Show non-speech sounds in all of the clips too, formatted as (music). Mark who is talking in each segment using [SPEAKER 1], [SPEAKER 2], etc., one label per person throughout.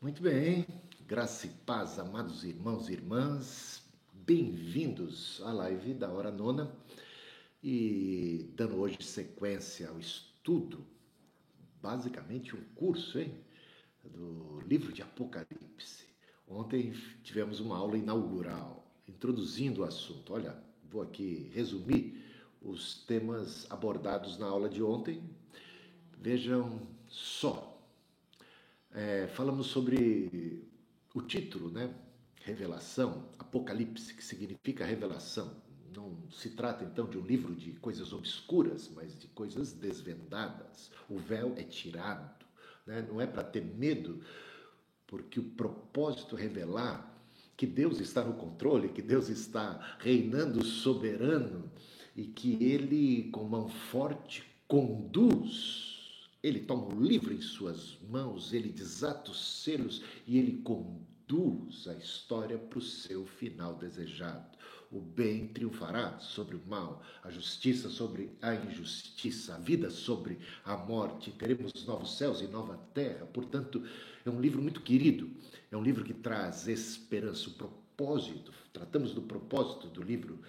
[SPEAKER 1] Muito bem, graça e paz, amados irmãos e irmãs, bem-vindos à live da Hora Nona e dando hoje sequência ao estudo, basicamente um curso, hein, do livro de Apocalipse. Ontem tivemos uma aula inaugural, introduzindo o assunto. Olha, vou aqui resumir os temas abordados na aula de ontem. Vejam só, é, falamos sobre o título, né? Revelação, Apocalipse, que significa revelação. Não se trata então de um livro de coisas obscuras, mas de coisas desvendadas. O véu é tirado, né? não é para ter medo, porque o propósito é revelar que Deus está no controle, que Deus está reinando soberano e que Ele, com mão forte, conduz ele toma o livro em suas mãos, ele desata os selos e ele conduz a história para o seu final desejado. O bem triunfará sobre o mal, a justiça sobre a injustiça, a vida sobre a morte. Teremos novos céus e nova terra. Portanto, é um livro muito querido, é um livro que traz esperança, o propósito. Tratamos do propósito do livro.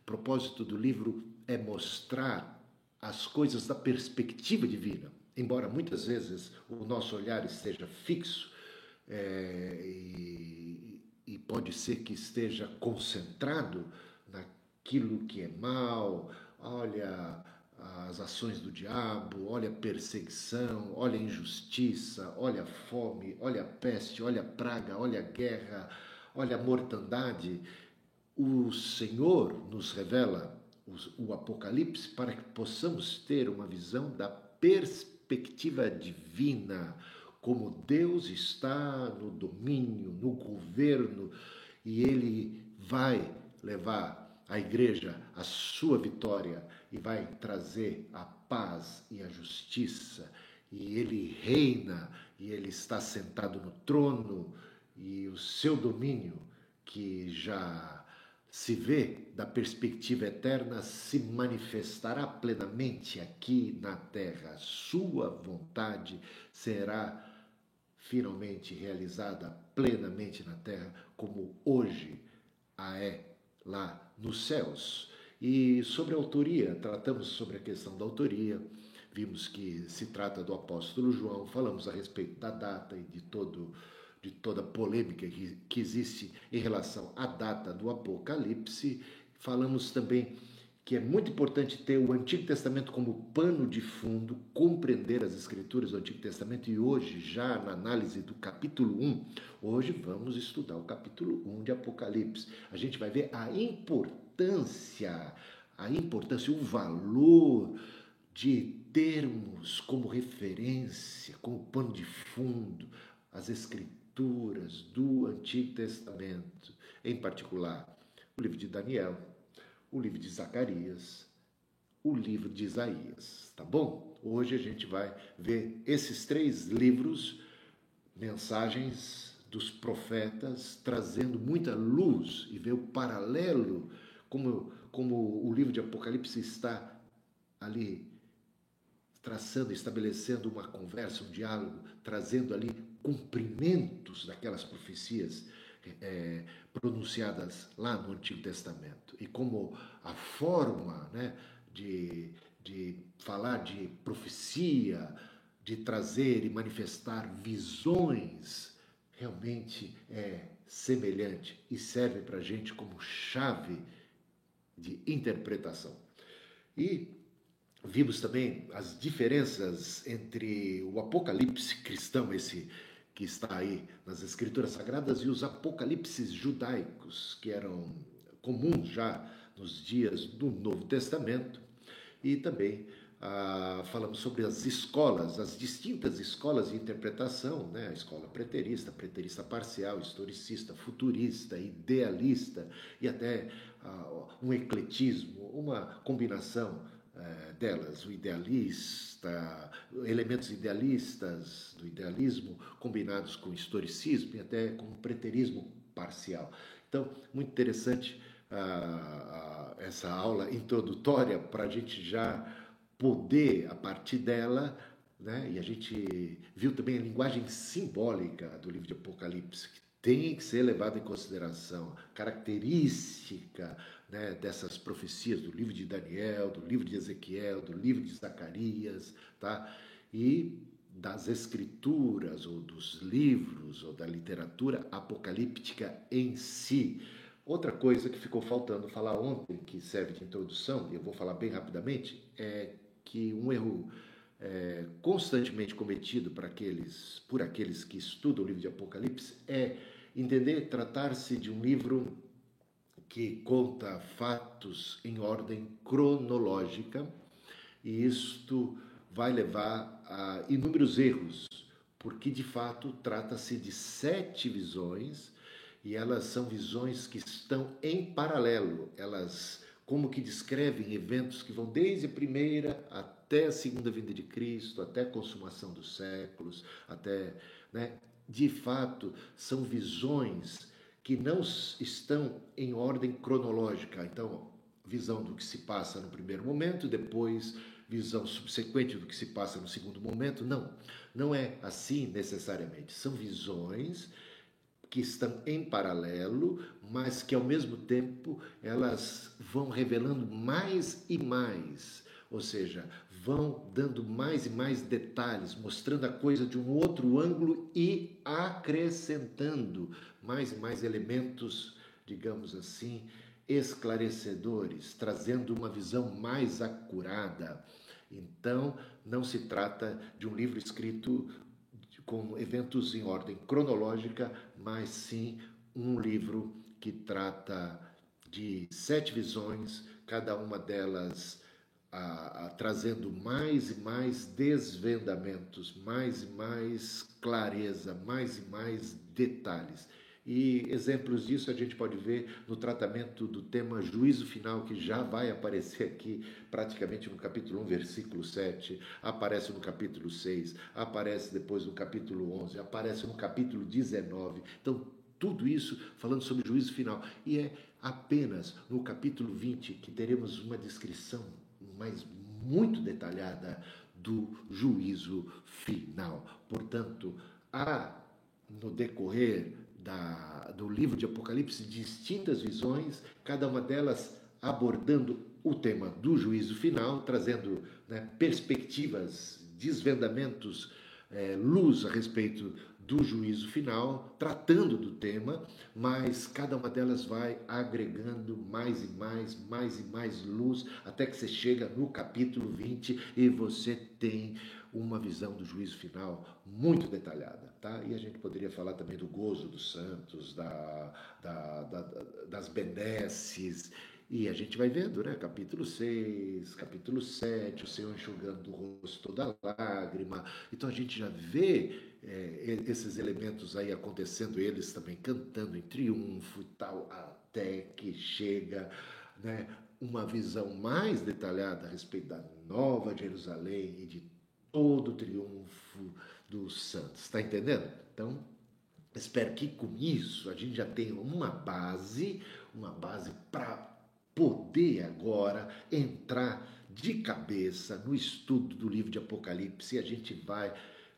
[SPEAKER 1] O propósito do livro é mostrar as coisas da perspectiva divina embora muitas vezes o nosso olhar esteja fixo é, e, e, pode ser que esteja concentrado naquilo que é mal, olha as ações do diabo, olha a perseguição, olha a injustiça, olha a fome, olha a peste, olha a praga, olha a guerra, olha a mortandade. O Senhor nos revela o, Apocalipse para que possamos ter uma visão da perspectiva perspectiva divina, como Deus está no domínio, no governo, e Ele vai levar a igreja à sua vitória e vai trazer a paz e a justiça, e Ele reina, e Ele está sentado no trono, e o seu domínio, que já se vê da perspectiva eterna, se manifestará plenamente aqui na terra. Sua vontade será finalmente realizada plenamente na terra, como hoje a é lá nos céus. E sobre a autoria, tratamos sobre a questão da autoria, vimos que se trata do apóstolo João, falamos a respeito da data e de todo de toda polêmica que, que existe em relação à data do Apocalipse. Falamos também que é muito importante ter o Antigo Testamento como pano de fundo, compreender as escrituras do Antigo Testamento e hoje, já na análise do capítulo 1, hoje vamos estudar o capítulo 1 de Apocalipse. A gente vai ver a importância, a importância, o valor de termos como referência, como pano de fundo, as escrituras escrituras do Antigo Testamento, em particular o livro de Daniel, o livro de Zacarias, o livro de Isaías, tá bom? Hoje a gente vai ver esses três livros, mensagens dos profetas, trazendo muita luz e ver o paralelo, como, como o livro de Apocalipse está ali traçando, estabelecendo uma conversa, um diálogo, trazendo ali cumprimentos daquelas profecias é, pronunciadas lá no Antigo Testamento. E como a forma né, de, de falar de profecia, de trazer e manifestar visões, realmente é semelhante e serve para a gente como chave de interpretação. E vimos também as diferenças entre o Apocalipse cristão, esse que está aí nas Escrituras Sagradas e os apocalipses judaicos, que eram comuns já nos dias do Novo Testamento. E também ah, falamos sobre as escolas, as distintas escolas de interpretação, né? a escola preterista, preterista parcial, historicista, futurista, idealista e até ah, um ecletismo, uma combinação delas, o idealista, elementos idealistas do idealismo combinados com historicismo e até com preterismo parcial. Então, muito interessante uh, uh, essa aula introdutória para a gente já poder, a partir dela, né? e a gente viu também a linguagem simbólica do livro de Apocalipse, que tem que ser levada em consideração, característica né, dessas profecias do livro de Daniel, do livro de Ezequiel, do livro de Zacarias, tá? e das escrituras, ou dos livros, ou da literatura apocalíptica em si. Outra coisa que ficou faltando falar ontem, que serve de introdução, e eu vou falar bem rapidamente, é que um erro é, constantemente cometido por aqueles, por aqueles que estudam o livro de Apocalipse é entender tratar-se de um livro que conta fatos em ordem cronológica, e isto vai levar a inúmeros erros, porque de fato trata-se de sete visões e elas são visões que estão em paralelo, elas como que descrevem eventos que vão desde a primeira até a segunda vinda de Cristo, até a consumação dos séculos, até, né? De fato, são visões que não estão em ordem cronológica. Então, visão do que se passa no primeiro momento, depois visão subsequente do que se passa no segundo momento. Não, não é assim necessariamente. São visões que estão em paralelo, mas que ao mesmo tempo elas vão revelando mais e mais, ou seja, vão dando mais e mais detalhes, mostrando a coisa de um outro ângulo e acrescentando mais e mais elementos, digamos assim, esclarecedores, trazendo uma visão mais acurada. Então, não se trata de um livro escrito com eventos em ordem cronológica, mas sim um livro que trata de sete visões, cada uma delas a, a, trazendo mais e mais desvendamentos, mais e mais clareza, mais e mais detalhes. E exemplos disso a gente pode ver no tratamento do tema juízo final, que já vai aparecer aqui praticamente no capítulo 1, versículo 7, aparece no capítulo 6, aparece depois no capítulo 11, aparece no capítulo 19. Então, tudo isso falando sobre juízo final. E é apenas no capítulo 20 que teremos uma descrição mais muito detalhada do juízo final. Portanto, há no decorrer da, do livro de Apocalipse distintas visões, cada uma delas abordando o tema do juízo final, trazendo né, perspectivas, desvendamentos, é, luz a respeito do juízo final, tratando do tema, mas cada uma delas vai agregando mais e mais, mais e mais luz, até que você chega no capítulo 20 e você tem uma visão do juízo final muito detalhada. Tá? E a gente poderia falar também do gozo dos santos, da, da, da, das benesses, e a gente vai vendo, né? Capítulo 6, capítulo 7, o Senhor enxugando o rosto toda lágrima. Então a gente já vê é, esses elementos aí acontecendo, eles também cantando em triunfo e tal, até que chega né, uma visão mais detalhada a respeito da nova Jerusalém e de todo o triunfo dos santos. Está entendendo? Então, espero que com isso a gente já tenha uma base, uma base para poder agora entrar de cabeça no estudo do livro de Apocalipse. E a gente vai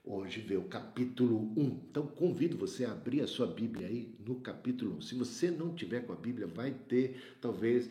[SPEAKER 1] hoje ver o capítulo 1. Então convido você a abrir a sua Bíblia aí no capítulo 1. Se você não tiver com a Bíblia, vai ter talvez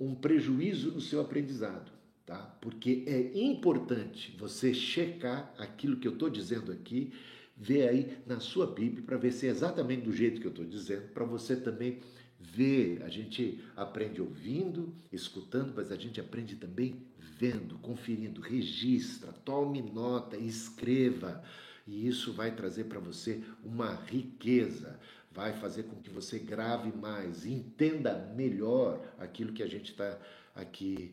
[SPEAKER 1] um prejuízo no seu aprendizado tá? Porque é importante você checar aquilo que eu estou dizendo aqui, ver aí na sua Bíblia para ver se é exatamente do jeito que eu estou dizendo, para você também ver. A gente aprende ouvindo, escutando, mas a gente aprende também vendo, conferindo. Registra, tome nota, escreva. E isso vai trazer para você uma riqueza, vai fazer com que você grave mais, entenda melhor aquilo que a gente está aqui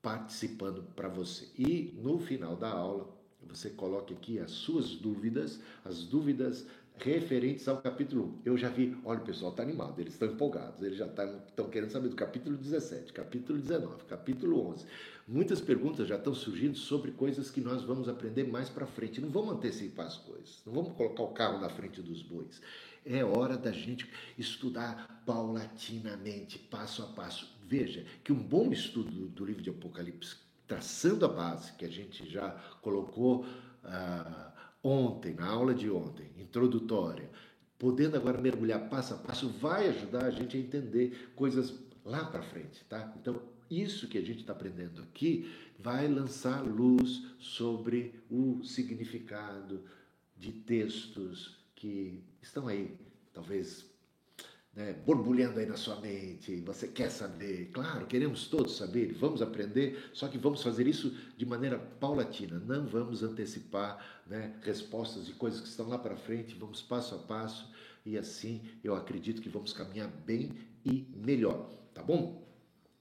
[SPEAKER 1] participando para você. E no final da aula, você coloque aqui as suas dúvidas, as dúvidas referentes ao capítulo 1. Eu já vi, olha o pessoal está animado, eles estão empolgados, eles já estão tá, querendo saber do capítulo 17, capítulo 19, capítulo 11. Muitas perguntas já estão surgindo sobre coisas que nós vamos aprender mais para frente. Não vamos antecipar as coisas, não vamos colocar o carro na frente dos bois. É hora da gente estudar paulatinamente, passo a passo. Veja que um bom estudo do livro de Apocalipse, traçando a base que a gente já colocou ah, ontem, na aula de ontem, introdutória, podendo agora mergulhar passo a passo, vai ajudar a gente a entender coisas lá para frente, tá? Então, isso que a gente está aprendendo aqui vai lançar luz sobre o significado de textos que estão aí, talvez né, borbulhando aí na sua mente, você quer saber, claro, queremos todos saber, vamos aprender, só que vamos fazer isso de maneira paulatina, não vamos antecipar né, respostas de coisas que estão lá para frente, vamos passo a passo e assim eu acredito que vamos caminhar bem e melhor, tá bom?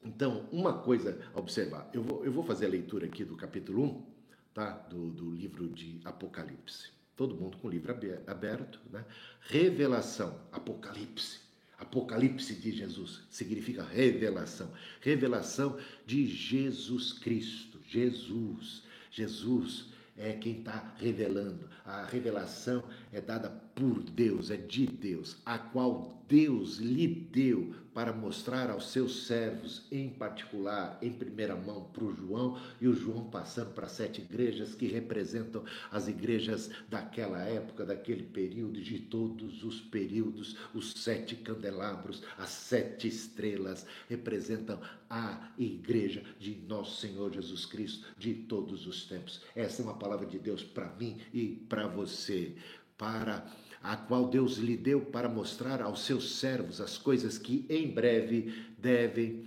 [SPEAKER 1] Então, uma coisa a observar, eu vou, eu vou fazer a leitura aqui do capítulo 1, tá? do, do livro de Apocalipse. Todo mundo com o livro aberto, né? Revelação, Apocalipse. Apocalipse de Jesus significa revelação. Revelação de Jesus Cristo. Jesus. Jesus é quem está revelando. A revelação é dada por Deus, é de Deus, a qual Deus lhe deu para mostrar aos seus servos, em particular, em primeira mão, para o João, e o João passando para sete igrejas que representam as igrejas daquela época, daquele período, de todos os períodos, os sete candelabros, as sete estrelas, representam a igreja de nosso Senhor Jesus Cristo de todos os tempos. Essa é uma palavra de Deus para mim e para você, para a qual Deus lhe deu para mostrar aos seus servos as coisas que em breve devem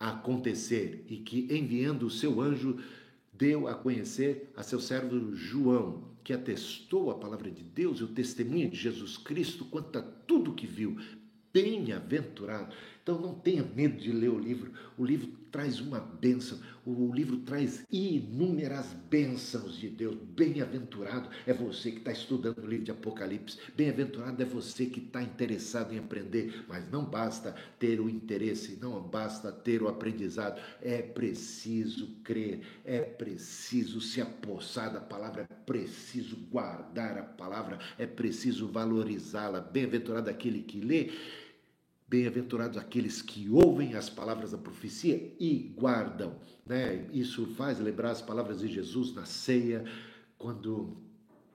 [SPEAKER 1] acontecer e que enviando o seu anjo deu a conhecer a seu servo João, que atestou a palavra de Deus e o testemunho de Jesus Cristo quanto a tudo que viu. Bem-aventurado. Então não tenha medo de ler o livro. O livro traz uma bênção, o livro traz inúmeras bênçãos de Deus. Bem-aventurado é você que está estudando o livro de Apocalipse, bem-aventurado é você que está interessado em aprender, mas não basta ter o interesse, não basta ter o aprendizado, é preciso crer, é preciso se apossar da palavra, é preciso guardar a palavra, é preciso valorizá-la. Bem-aventurado aquele que lê Bem-aventurados aqueles que ouvem as palavras da profecia e guardam. Né? Isso faz lembrar as palavras de Jesus na ceia, quando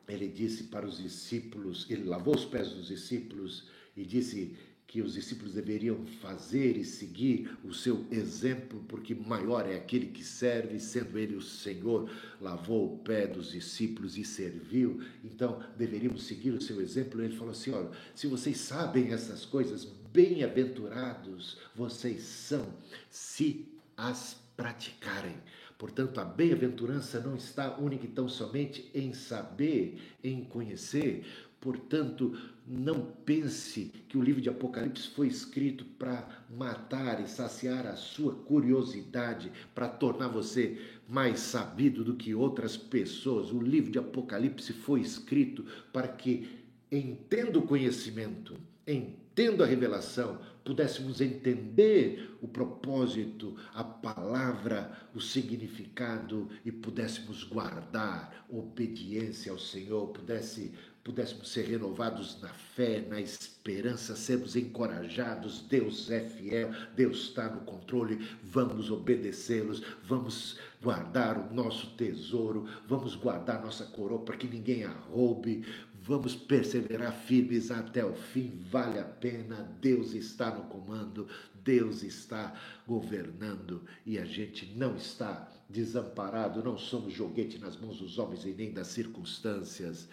[SPEAKER 1] ele disse para os discípulos, ele lavou os pés dos discípulos e disse que os discípulos deveriam fazer e seguir o seu exemplo, porque maior é aquele que serve, sendo ele o Senhor, lavou o pé dos discípulos e serviu, então deveríamos seguir o seu exemplo. Ele falou assim: olha, se vocês sabem essas coisas, bem-aventurados vocês são, se as praticarem. Portanto, a bem-aventurança não está única e tão somente em saber, em conhecer, Portanto, não pense que o livro de Apocalipse foi escrito para matar e saciar a sua curiosidade, para tornar você mais sabido do que outras pessoas. O livro de Apocalipse foi escrito para que, entenda o conhecimento, entenda a revelação, pudéssemos entender o propósito, a palavra, o significado e pudéssemos guardar obediência ao Senhor, pudesse pudéssemos ser renovados na fé, na esperança, sermos encorajados. Deus é fiel, Deus está no controle, vamos obedecê-los, vamos guardar o nosso tesouro, vamos guardar nossa coroa para que ninguém a roube. Vamos perseverar firmes até o fim, vale a pena. Deus está no comando, Deus está governando e a gente não está desamparado, não somos joguete nas mãos dos homens e nem das circunstâncias.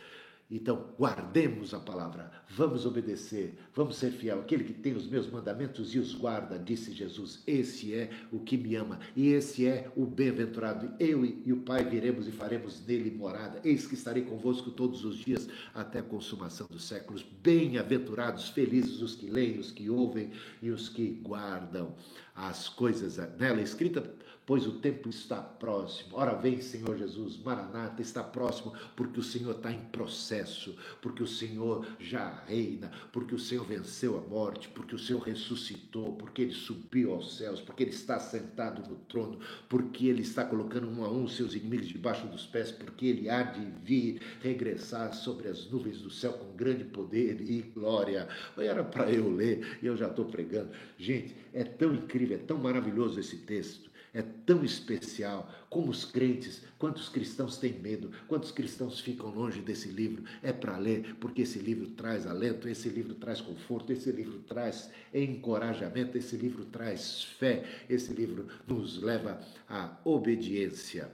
[SPEAKER 1] Então, guardemos a palavra, vamos obedecer, vamos ser fiel. Aquele que tem os meus mandamentos e os guarda, disse Jesus, esse é o que me ama e esse é o bem-aventurado. Eu e o Pai viremos e faremos nele morada. Eis que estarei convosco todos os dias até a consumação dos séculos. Bem-aventurados, felizes os que leem, os que ouvem e os que guardam as coisas nela escrita pois o tempo está próximo. Ora vem, Senhor Jesus, Maranata está próximo, porque o Senhor está em processo, porque o Senhor já reina, porque o Senhor venceu a morte, porque o Senhor ressuscitou, porque ele subiu aos céus, porque ele está sentado no trono, porque ele está colocando um a um seus inimigos debaixo dos pés, porque ele há de vir regressar sobre as nuvens do céu com grande poder e glória. Era para eu ler e eu já estou pregando. Gente, é tão incrível, é tão maravilhoso esse texto é tão especial. Como os crentes, quantos cristãos têm medo, quantos cristãos ficam longe desse livro. É para ler, porque esse livro traz alento, esse livro traz conforto, esse livro traz encorajamento, esse livro traz fé, esse livro nos leva à obediência.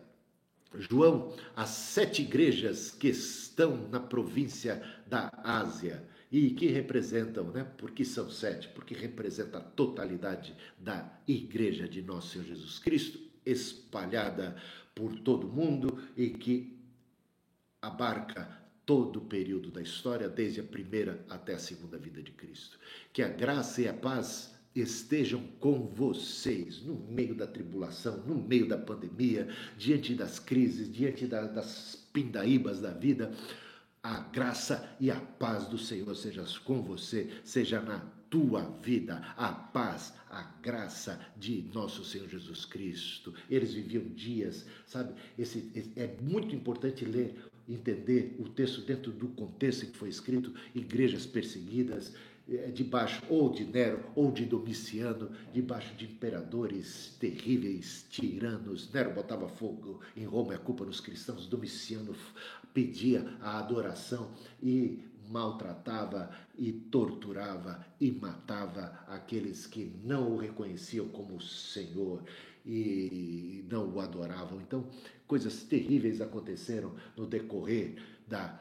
[SPEAKER 1] João, as sete igrejas que estão na província da Ásia e que representam, né? Porque são sete, porque representa a totalidade da igreja de nosso Senhor Jesus Cristo, espalhada por todo o mundo e que abarca todo o período da história, desde a primeira até a segunda vida de Cristo. Que a graça e a paz estejam com vocês no meio da tribulação, no meio da pandemia, diante das crises, diante da, das pindaíbas da vida a graça e a paz do Senhor seja com você, seja na tua vida, a paz, a graça de nosso Senhor Jesus Cristo. Eles viviam dias, sabe? Esse, esse, é muito importante ler, entender o texto dentro do contexto em que foi escrito: igrejas perseguidas, é, debaixo ou de Nero ou de Domiciano, debaixo de imperadores terríveis, tiranos. Nero botava fogo em Roma, é culpa nos cristãos. Domiciano pedia a adoração e maltratava e torturava e matava aqueles que não o reconheciam como Senhor e não o adoravam. Então, coisas terríveis aconteceram no decorrer da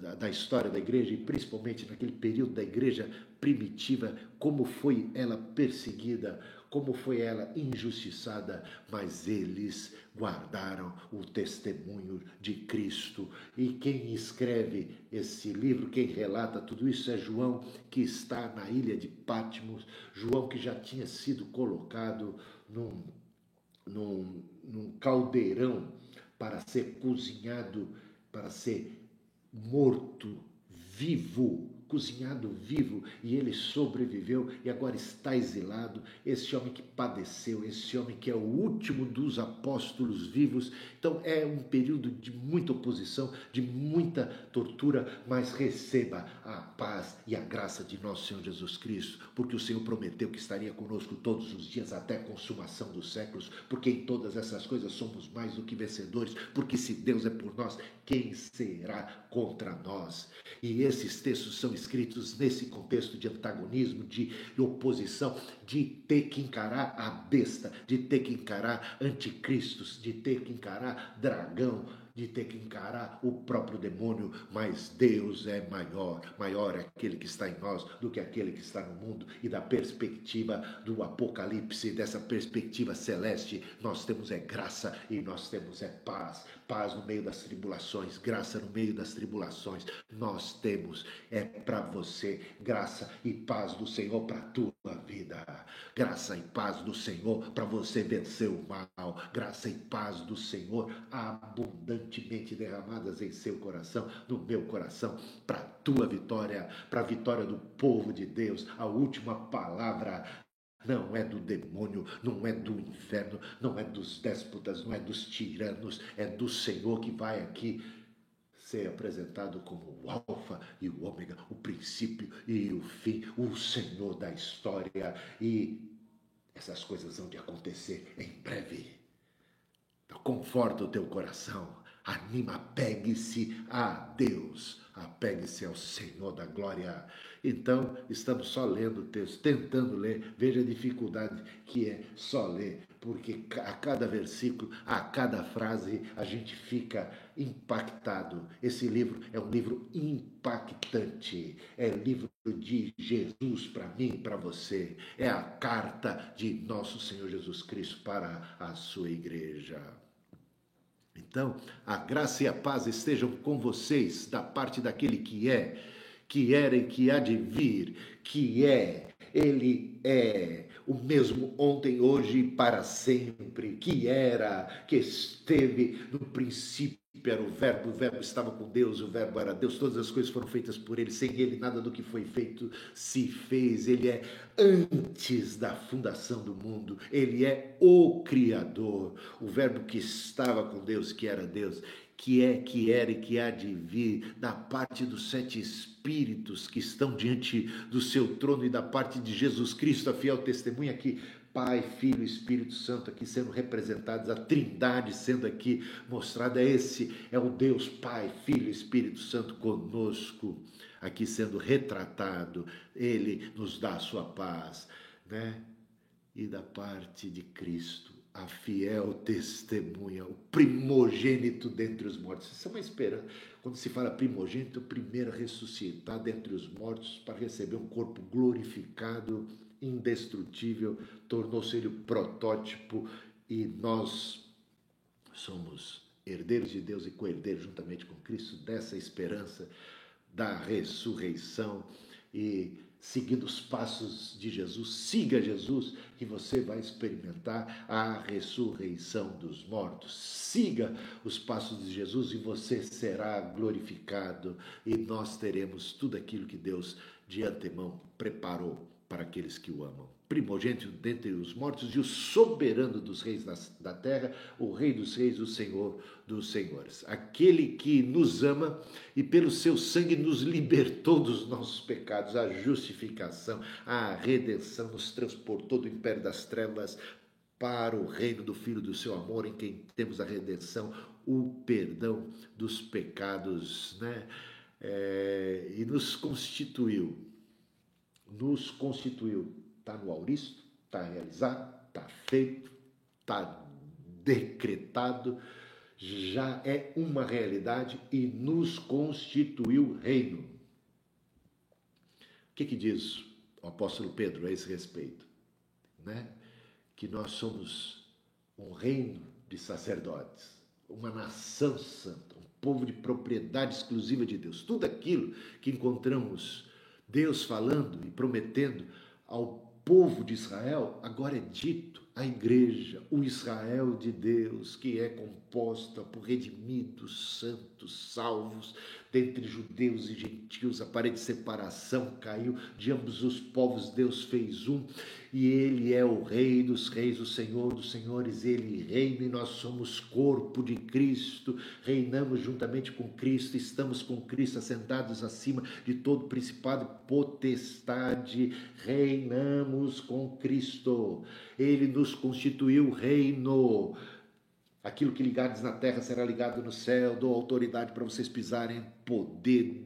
[SPEAKER 1] da, da, história da igreja e principalmente naquele período da igreja primitiva, como foi ela perseguida, como foi ela injustiçada, mas eles guardaram o testemunho de Cristo. E quem escreve esse livro, quem relata tudo isso é João, que está na ilha de Patmos, João que já tinha sido colocado num, num, num caldeirão para ser cozinhado, para ser morto, vivo, cozinhado vivo, e ele sobreviveu e agora está exilado. Esse homem que padeceu, esse homem que é o último dos apóstolos vivos. Então é um período de muita oposição, de muita tortura, mas receba a paz e a graça de nosso Senhor Jesus Cristo, porque o Senhor prometeu que estaria conosco todos os dias até a consumação dos séculos, porque em todas essas coisas somos mais do que vencedores, porque se Deus é por nós, quem será contra nós? E esses textos são escritos nesse contexto de antagonismo, de oposição, de ter que encarar a besta, de ter que encarar anticristos, de ter que encarar dragão, de ter que encarar o próprio demônio, mas Deus é maior, maior é aquele que está em nós do que aquele que está no mundo. E da perspectiva do Apocalipse, dessa perspectiva celeste, nós temos é graça e nós temos é paz. Paz no meio das tribulações, graça no meio das tribulações. Nós temos é para você graça e paz do Senhor para a tua vida. Graça e paz do Senhor para você vencer o mal. Graça e paz do Senhor abundante abundantemente derramadas em seu coração, no meu coração, para tua vitória, para a vitória do povo de Deus. A última palavra não é do demônio, não é do inferno, não é dos déspotas, não é dos tiranos, é do Senhor que vai aqui ser apresentado como o Alfa e o Ômega, o princípio e o fim, o Senhor da história. E essas coisas vão de acontecer em breve. Então, conforta o teu coração, Anima, apegue-se a Deus, apegue-se ao Senhor da glória. Então, estamos só lendo o texto, tentando ler. Veja a dificuldade que é só ler, porque a cada versículo, a cada frase, a gente fica impactado. Esse livro é um livro impactante. É livro de Jesus para mim para você. É a carta de nosso Senhor Jesus Cristo para a sua igreja. Então, a graça e a paz estejam com vocês da parte daquele que é, que era e que há de vir, que é, ele é o mesmo ontem, hoje e para sempre, que era, que esteve no princípio era o Verbo, o Verbo estava com Deus, o Verbo era Deus, todas as coisas foram feitas por Ele, sem Ele nada do que foi feito se fez. Ele é antes da fundação do mundo, Ele é o Criador, o Verbo que estava com Deus, que era Deus, que é, que era e que há de vir, da parte dos sete Espíritos que estão diante do seu trono e da parte de Jesus Cristo, a fiel testemunha que Pai, Filho e Espírito Santo aqui sendo representados, a Trindade sendo aqui mostrada. Esse é o Deus Pai, Filho e Espírito Santo conosco, aqui sendo retratado. Ele nos dá a sua paz, né? E da parte de Cristo, a fiel testemunha, o primogênito dentre os mortos. Isso é uma esperança. Quando se fala primogênito, o primeiro a ressuscitar dentre os mortos para receber um corpo glorificado indestrutível, tornou-se ele o protótipo e nós somos herdeiros de Deus e co-herdeiros juntamente com Cristo dessa esperança da ressurreição e seguindo os passos de Jesus, siga Jesus e você vai experimentar a ressurreição dos mortos. Siga os passos de Jesus e você será glorificado e nós teremos tudo aquilo que Deus de antemão preparou para aqueles que o amam. Primogênito dentre os mortos e o soberano dos reis da terra, o Rei dos Reis, o Senhor dos Senhores. Aquele que nos ama e pelo seu sangue nos libertou dos nossos pecados, a justificação, a redenção, nos transportou do império das trevas para o reino do Filho do seu amor, em quem temos a redenção, o perdão dos pecados, né? É, e nos constituiu nos constituiu. Está no auristo, está realizado, está feito, está decretado, já é uma realidade e nos constituiu reino. O que, que diz o apóstolo Pedro a esse respeito? Né? Que nós somos um reino de sacerdotes, uma nação santa, um povo de propriedade exclusiva de Deus. Tudo aquilo que encontramos Deus falando e prometendo ao povo de Israel, agora é dito à igreja, o Israel de Deus, que é composta por redimidos, santos, salvos, dentre judeus e gentios, a parede de separação caiu, de ambos os povos Deus fez um, e ele é o Rei dos Reis, o Senhor dos Senhores, ele reina e nós somos corpo de Cristo, reinamos juntamente com Cristo, estamos com Cristo assentados acima de todo principado potestade, reinamos com Cristo, ele nos constituiu reino. Aquilo que ligares na terra será ligado no céu, dou autoridade para vocês pisarem poder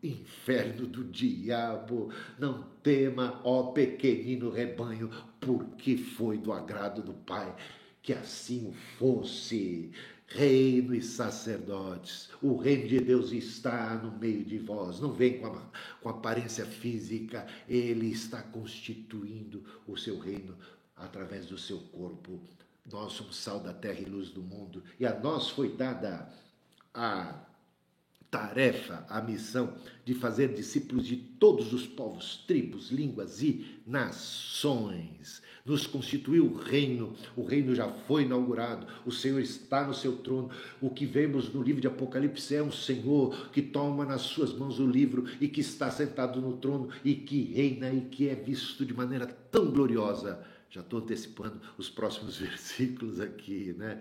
[SPEAKER 1] inferno do diabo. Não tema, ó pequenino rebanho, porque foi do agrado do Pai que assim fosse. Reino e sacerdotes, o reino de Deus está no meio de vós, não vem com, a, com aparência física, ele está constituindo o seu reino através do seu corpo. Nós somos sal da terra e luz do mundo, e a nós foi dada a tarefa, a missão de fazer discípulos de todos os povos, tribos, línguas e nações. Nos constituiu o reino, o reino já foi inaugurado, o Senhor está no seu trono. O que vemos no livro de Apocalipse é um Senhor que toma nas suas mãos o livro e que está sentado no trono e que reina e que é visto de maneira tão gloriosa. Já estou antecipando os próximos (laughs) versículos aqui, né?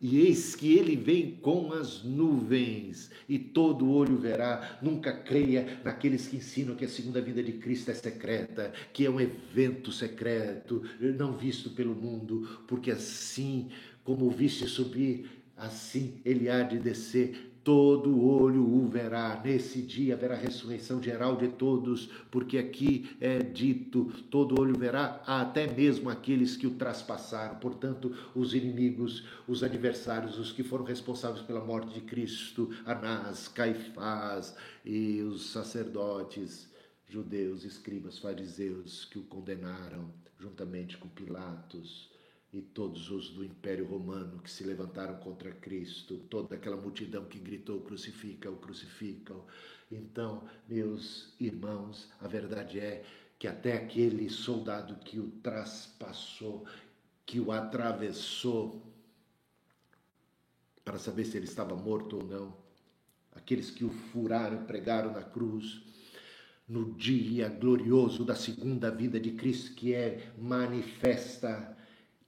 [SPEAKER 1] E eis que ele vem com as nuvens, e todo olho verá. Nunca creia naqueles que ensinam que a segunda vinda de Cristo é secreta, que é um evento secreto, não visto pelo mundo, porque assim como o viste subir, assim ele há de descer todo olho o verá. Nesse dia haverá ressurreição geral de todos, porque aqui é dito: todo olho verá, até mesmo aqueles que o traspassaram. Portanto, os inimigos, os adversários, os que foram responsáveis pela morte de Cristo, Anás, Caifás e os sacerdotes judeus, escribas, fariseus que o condenaram juntamente com Pilatos e todos os do Império Romano que se levantaram contra Cristo, toda aquela multidão que gritou: crucifica-o, crucifica-o. Então, meus irmãos, a verdade é que até aquele soldado que o traspassou, que o atravessou, para saber se ele estava morto ou não, aqueles que o furaram, pregaram na cruz, no dia glorioso da segunda vida de Cristo, que é manifesta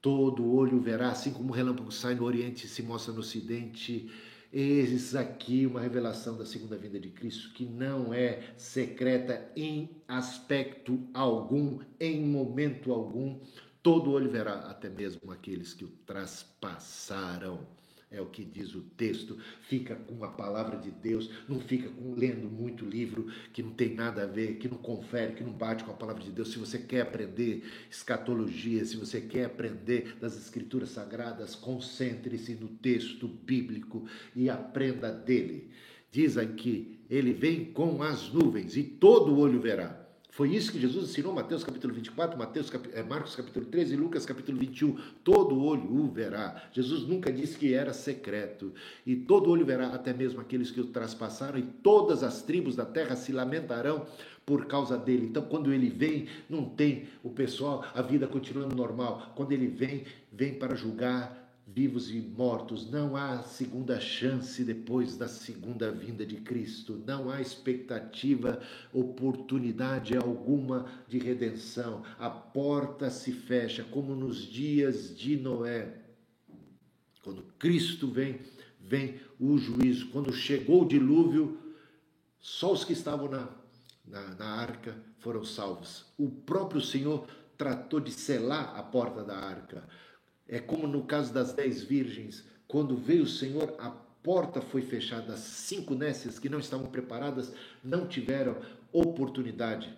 [SPEAKER 1] Todo olho verá, assim como o relâmpago sai no Oriente e se mostra no Ocidente. Eis aqui uma revelação da segunda vinda de Cristo que não é secreta em aspecto algum, em momento algum. todo olho verá, até mesmo aqueles que o traspassaram. É o que diz o texto. Fica com a palavra de Deus, não fica com, lendo muito livro que não tem nada a ver, que não confere, que não bate com a palavra de Deus. Se você quer aprender escatologia, se você quer aprender das escrituras sagradas, concentre-se no texto bíblico e aprenda dele. Diz aqui, ele vem com as nuvens e todo olho verá foi isso que Jesus ensinou, Mateus capítulo 24, Mateus, é, Marcos capítulo 13 e Lucas capítulo 21. Todo olho o verá. Jesus nunca disse que era secreto. E todo olho verá, até mesmo aqueles que o traspassaram, e todas as tribos da terra se lamentarão por causa dele. Então, quando ele vem, não tem o pessoal, a vida continuando normal. Quando ele vem, vem para julgar vivos e mortos. Não há segunda chance depois da segunda vinda de Cristo. Não há expectativa, oportunidade alguma de redenção. A porta se fecha, como nos dias de Noé. Quando Cristo vem, vem o juízo. Quando chegou o dilúvio, só os que estavam na, na, na arca foram salvos. O próprio Senhor tratou de selar a porta da arca é como no caso das dez virgens, quando veio o Senhor, a porta foi fechada, as cinco nécias que não estavam preparadas não tiveram oportunidade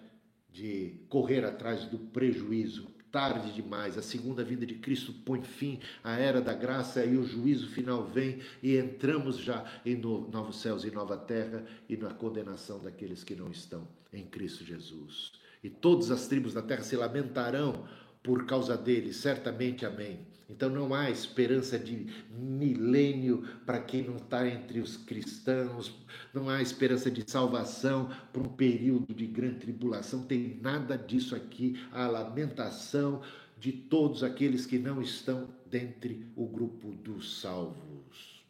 [SPEAKER 1] de correr atrás do prejuízo. Tarde demais, a segunda vinda de Cristo põe fim à era da graça e o juízo final vem e entramos já em novos céus e nova terra e na condenação daqueles que não estão em Cristo Jesus. E todas as tribos da terra se lamentarão por causa dele, certamente amém. Então não há esperança de milênio para quem não está entre os cristãos, não há esperança de salvação para um período de grande tribulação, tem nada disso aqui. A lamentação de todos aqueles que não estão dentre o grupo dos salvos.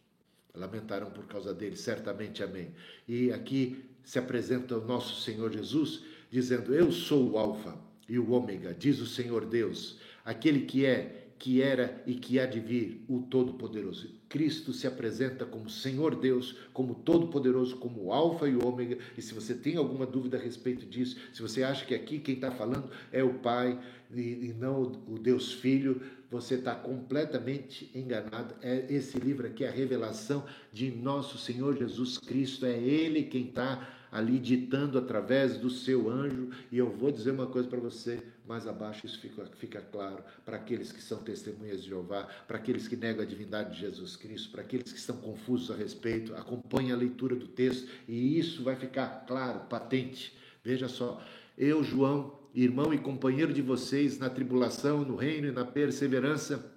[SPEAKER 1] Lamentarão por causa dele, certamente amém. E aqui se apresenta o nosso Senhor Jesus dizendo: Eu sou o Alfa e o Ômega, diz o Senhor Deus, aquele que é que era e que há de vir, o Todo-Poderoso. Cristo se apresenta como Senhor Deus, como Todo-Poderoso, como Alfa e Ômega. E se você tem alguma dúvida a respeito disso, se você acha que aqui quem está falando é o Pai e, e não o Deus Filho, você está completamente enganado. É esse livro aqui é a revelação de nosso Senhor Jesus Cristo. É Ele quem está ali ditando através do seu anjo. E eu vou dizer uma coisa para você: mais abaixo isso fica, fica claro para aqueles que são testemunhas de Jeová, para aqueles que negam a divindade de Jesus Cristo, para aqueles que estão confusos a respeito. Acompanhe a leitura do texto e isso vai ficar claro, patente. Veja só, eu, João, irmão e companheiro de vocês na tribulação, no reino e na perseverança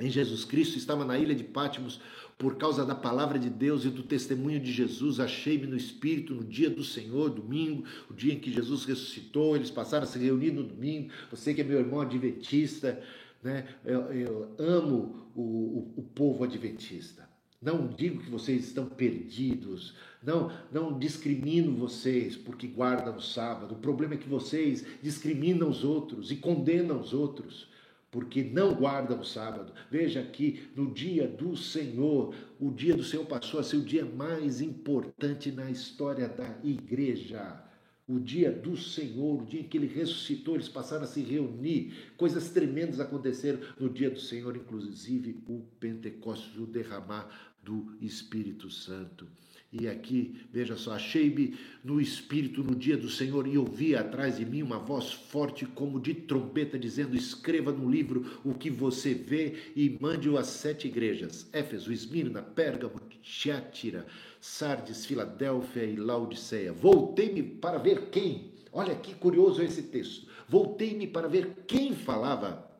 [SPEAKER 1] em Jesus Cristo, estava na ilha de Pátimos por causa da palavra de Deus e do testemunho de Jesus, achei-me no Espírito no dia do Senhor, domingo, o dia em que Jesus ressuscitou, eles passaram a se reunir no domingo. Você que é meu irmão adventista, né? eu, eu amo o, o, o povo adventista. Não digo que vocês estão perdidos, não, não discrimino vocês porque guardam o sábado. O problema é que vocês discriminam os outros e condenam os outros porque não guardam o sábado. Veja aqui, no dia do Senhor, o dia do Senhor passou a ser o dia mais importante na história da igreja. O dia do Senhor, o dia em que ele ressuscitou, eles passaram a se reunir. Coisas tremendas aconteceram no dia do Senhor, inclusive o Pentecostes, o derramar do Espírito Santo. E aqui, veja só, achei-me no Espírito no dia do Senhor e ouvi atrás de mim uma voz forte como de trombeta, dizendo: Escreva no livro o que você vê e mande-o às sete igrejas: Éfeso, Esmirna, Pérgamo, Tiátira, Sardes, Filadélfia e Laodiceia. Voltei-me para ver quem. Olha que curioso esse texto. Voltei-me para ver quem falava.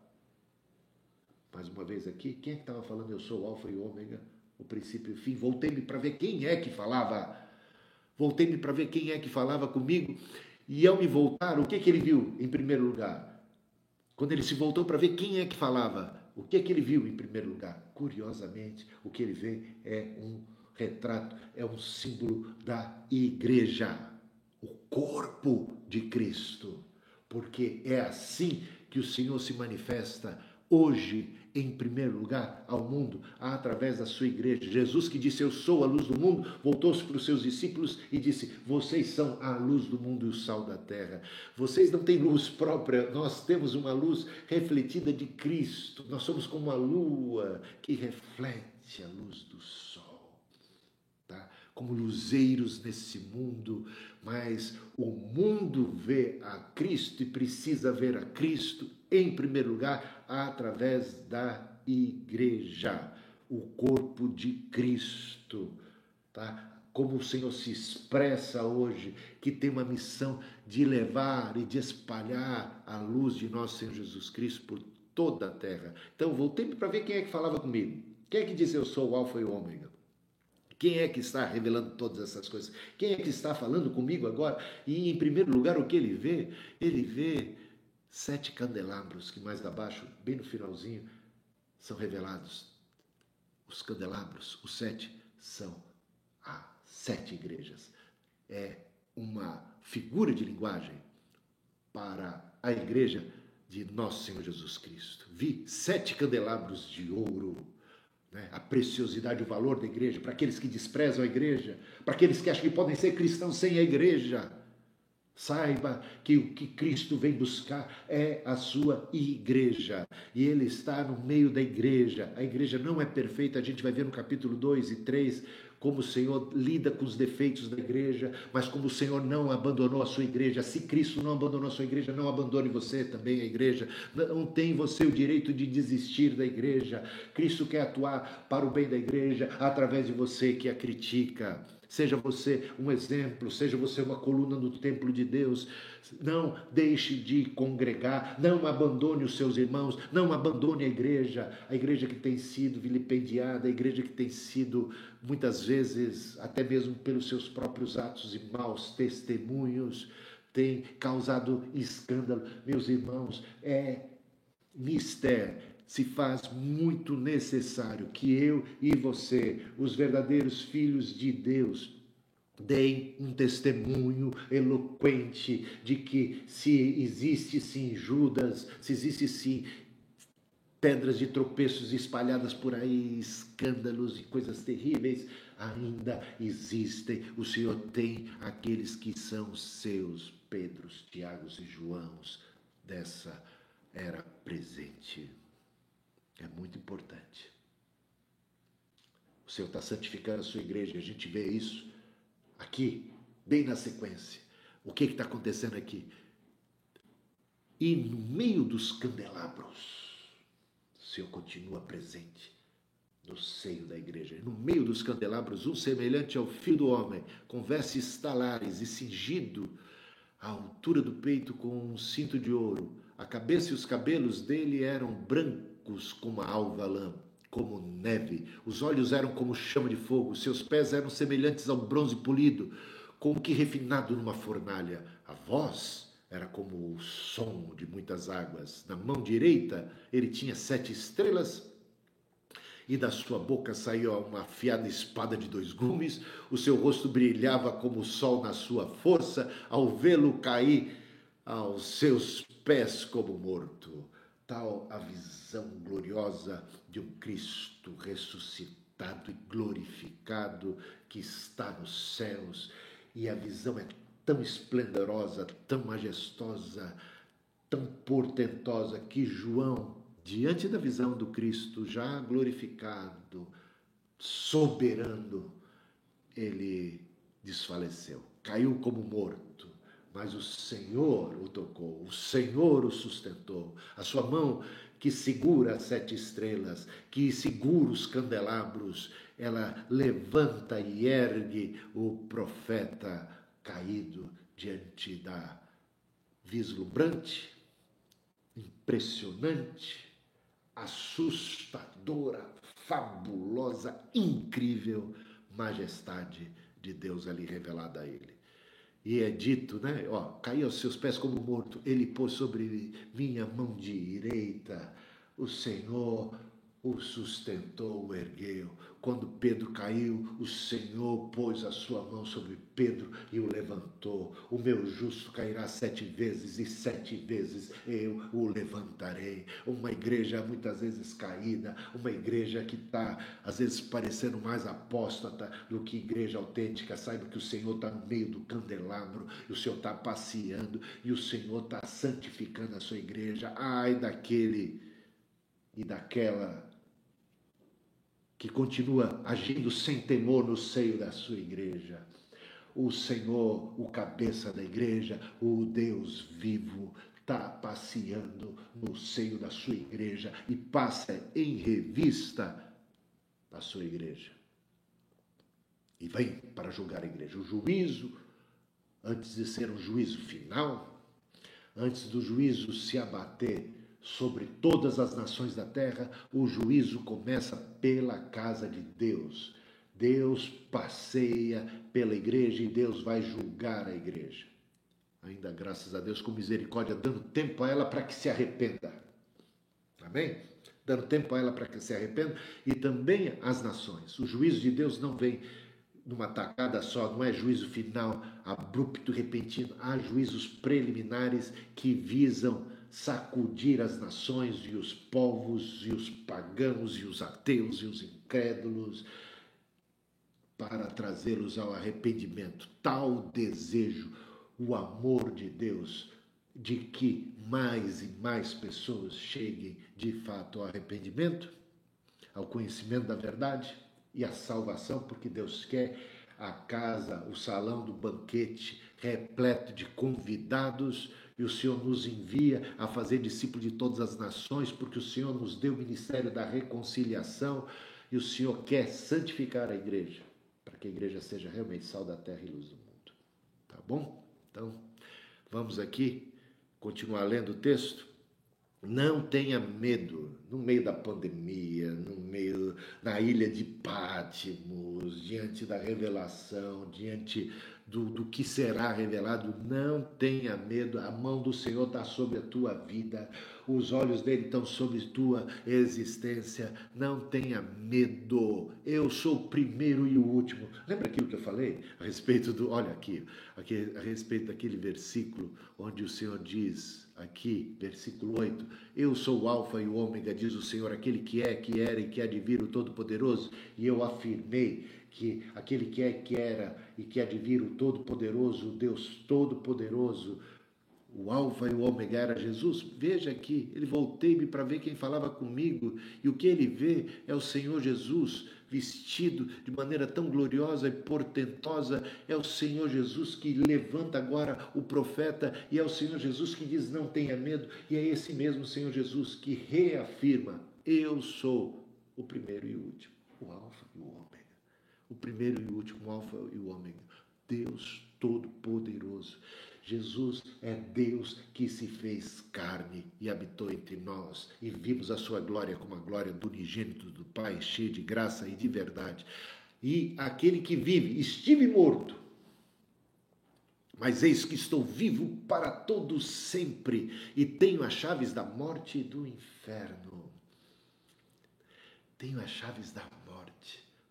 [SPEAKER 1] Mais uma vez aqui, quem é que estava falando? Eu sou o Alfa e Ômega o princípio e o fim. Voltei-me para ver quem é que falava. Voltei-me para ver quem é que falava comigo. E ao me voltar, o que, que ele viu em primeiro lugar? Quando ele se voltou para ver quem é que falava, o que, que ele viu em primeiro lugar? Curiosamente, o que ele vê é um retrato, é um símbolo da igreja, o corpo de Cristo. Porque é assim que o Senhor se manifesta hoje em primeiro lugar ao mundo através da sua igreja. Jesus que disse: Eu sou a luz do mundo, voltou-se para os seus discípulos e disse: Vocês são a luz do mundo e o sal da terra. Vocês não têm luz própria, nós temos uma luz refletida de Cristo. Nós somos como a lua que reflete a luz do sol. Tá? Como luzeiros nesse mundo, mas o mundo vê a Cristo e precisa ver a Cristo em primeiro lugar, através da igreja, o corpo de Cristo, tá? Como o Senhor se expressa hoje, que tem uma missão de levar e de espalhar a luz de nosso Senhor Jesus Cristo por toda a terra. Então, voltei para ver quem é que falava comigo. Quem é que diz eu sou o Alfa e o Ômega? Quem é que está revelando todas essas coisas? Quem é que está falando comigo agora? E, em primeiro lugar, o que ele vê? Ele vê sete candelabros que mais abaixo, bem no finalzinho, são revelados. Os candelabros, os sete, são as sete igrejas. É uma figura de linguagem para a igreja de nosso Senhor Jesus Cristo. Vi sete candelabros de ouro. Né? A preciosidade, o valor da igreja, para aqueles que desprezam a igreja, para aqueles que acham que podem ser cristãos sem a igreja. Saiba que o que Cristo vem buscar é a sua igreja. E Ele está no meio da igreja. A igreja não é perfeita, a gente vai ver no capítulo 2 e 3 como o Senhor lida com os defeitos da igreja, mas como o Senhor não abandonou a sua igreja. Se Cristo não abandonou a sua igreja, não abandone você também a igreja. Não tem você o direito de desistir da igreja. Cristo quer atuar para o bem da igreja através de você que a critica. Seja você um exemplo, seja você uma coluna no templo de Deus. Não deixe de congregar, não abandone os seus irmãos, não abandone a igreja, a igreja que tem sido vilipendiada, a igreja que tem sido muitas vezes, até mesmo pelos seus próprios atos e maus testemunhos, tem causado escândalo. Meus irmãos, é mistério se faz muito necessário que eu e você, os verdadeiros filhos de Deus, deem um testemunho eloquente de que se existe sim Judas, se existe sim pedras de tropeços espalhadas por aí, escândalos e coisas terríveis, ainda existem. O Senhor tem aqueles que são seus, Pedros, Tiagos e Joãos dessa era presente. É muito importante. O Senhor está santificando a sua igreja, a gente vê isso aqui, bem na sequência. O que está acontecendo aqui? E no meio dos candelabros, o Senhor continua presente no seio da igreja. No meio dos candelabros, um semelhante ao filho do homem, com vestes talares e cingido à altura do peito com um cinto de ouro. A cabeça e os cabelos dele eram brancos brancos como a alva lã, como neve. Os olhos eram como chama de fogo, seus pés eram semelhantes ao bronze polido, como que refinado numa fornalha. A voz era como o som de muitas águas. Na mão direita ele tinha sete estrelas e da sua boca saía uma afiada espada de dois gumes, o seu rosto brilhava como o sol na sua força, ao vê-lo cair aos seus pés como morto tal a visão gloriosa de um Cristo ressuscitado e glorificado que está nos céus, e a visão é tão esplendorosa, tão majestosa, tão portentosa que João, diante da visão do Cristo já glorificado, soberano, ele desfaleceu, caiu como morto mas o Senhor o tocou, o Senhor o sustentou. A sua mão que segura as sete estrelas, que segura os candelabros, ela levanta e ergue o profeta caído diante da vislumbrante, impressionante, assustadora, fabulosa, incrível majestade de Deus ali revelada a ele. E é dito, né? Ó, caí aos seus pés como morto, ele pôs sobre minha mão direita. O Senhor o sustentou, o ergueu. Quando Pedro caiu, o Senhor pôs a sua mão sobre Pedro e o levantou. O meu justo cairá sete vezes e sete vezes eu o levantarei. Uma igreja muitas vezes caída, uma igreja que está às vezes parecendo mais apóstata do que igreja autêntica. Saiba que o Senhor está no meio do candelabro o Senhor está passeando e o Senhor está santificando a sua igreja. Ai daquele e daquela que continua agindo sem temor no seio da sua igreja. O Senhor, o cabeça da igreja, o Deus vivo, está passeando no seio da sua igreja e passa em revista a sua igreja. E vem para julgar a igreja. O juízo, antes de ser um juízo final, antes do juízo se abater sobre todas as nações da terra, o juízo começa pela casa de Deus. Deus passeia pela igreja e Deus vai julgar a igreja. Ainda graças a Deus com misericórdia, dando tempo a ela para que se arrependa. Amém? Dando tempo a ela para que se arrependa e também as nações. O juízo de Deus não vem numa tacada só, não é juízo final abrupto, repentino. Há juízos preliminares que visam sacudir as nações e os povos e os pagãos e os ateus e os incrédulos para trazê-los ao arrependimento. Tal desejo, o amor de Deus de que mais e mais pessoas cheguem de fato ao arrependimento, ao conhecimento da verdade e à salvação, porque Deus quer a casa, o salão do banquete repleto de convidados e o Senhor nos envia a fazer discípulo de todas as nações, porque o Senhor nos deu o ministério da reconciliação e o Senhor quer santificar a igreja, para que a igreja seja realmente sal da terra e luz do mundo. Tá bom? Então, vamos aqui continuar lendo o texto. Não tenha medo no meio da pandemia, no meio na ilha de Pátimos, diante da revelação, diante do, do que será revelado, não tenha medo, a mão do Senhor está sobre a tua vida, os olhos dele estão sobre tua existência, não tenha medo, eu sou o primeiro e o último. Lembra aquilo que eu falei a respeito do, olha aqui, aqui a respeito daquele versículo onde o Senhor diz, aqui, versículo 8, eu sou o alfa e o ômega, diz o Senhor, aquele que é, que era e que há de vir, o Todo-Poderoso, e eu afirmei que aquele que é, que era e que de vir, o Todo-Poderoso, o Deus Todo-Poderoso, o Alfa e o Ômega era Jesus. Veja aqui, ele voltei-me para ver quem falava comigo, e o que ele vê é o Senhor Jesus vestido de maneira tão gloriosa e portentosa. É o Senhor Jesus que levanta agora o profeta, e é o Senhor Jesus que diz: Não tenha medo, e é esse mesmo Senhor Jesus que reafirma: Eu sou o primeiro e o último, o Alfa e o Ômega o primeiro e o último, Alfa e o Ômega. Deus Todo-Poderoso. Jesus é Deus que se fez carne e habitou entre nós, e vimos a sua glória como a glória do unigênito do Pai, cheio de graça e de verdade. E aquele que vive, estive morto, mas eis que estou vivo para todo sempre e tenho as chaves da morte e do inferno. Tenho as chaves da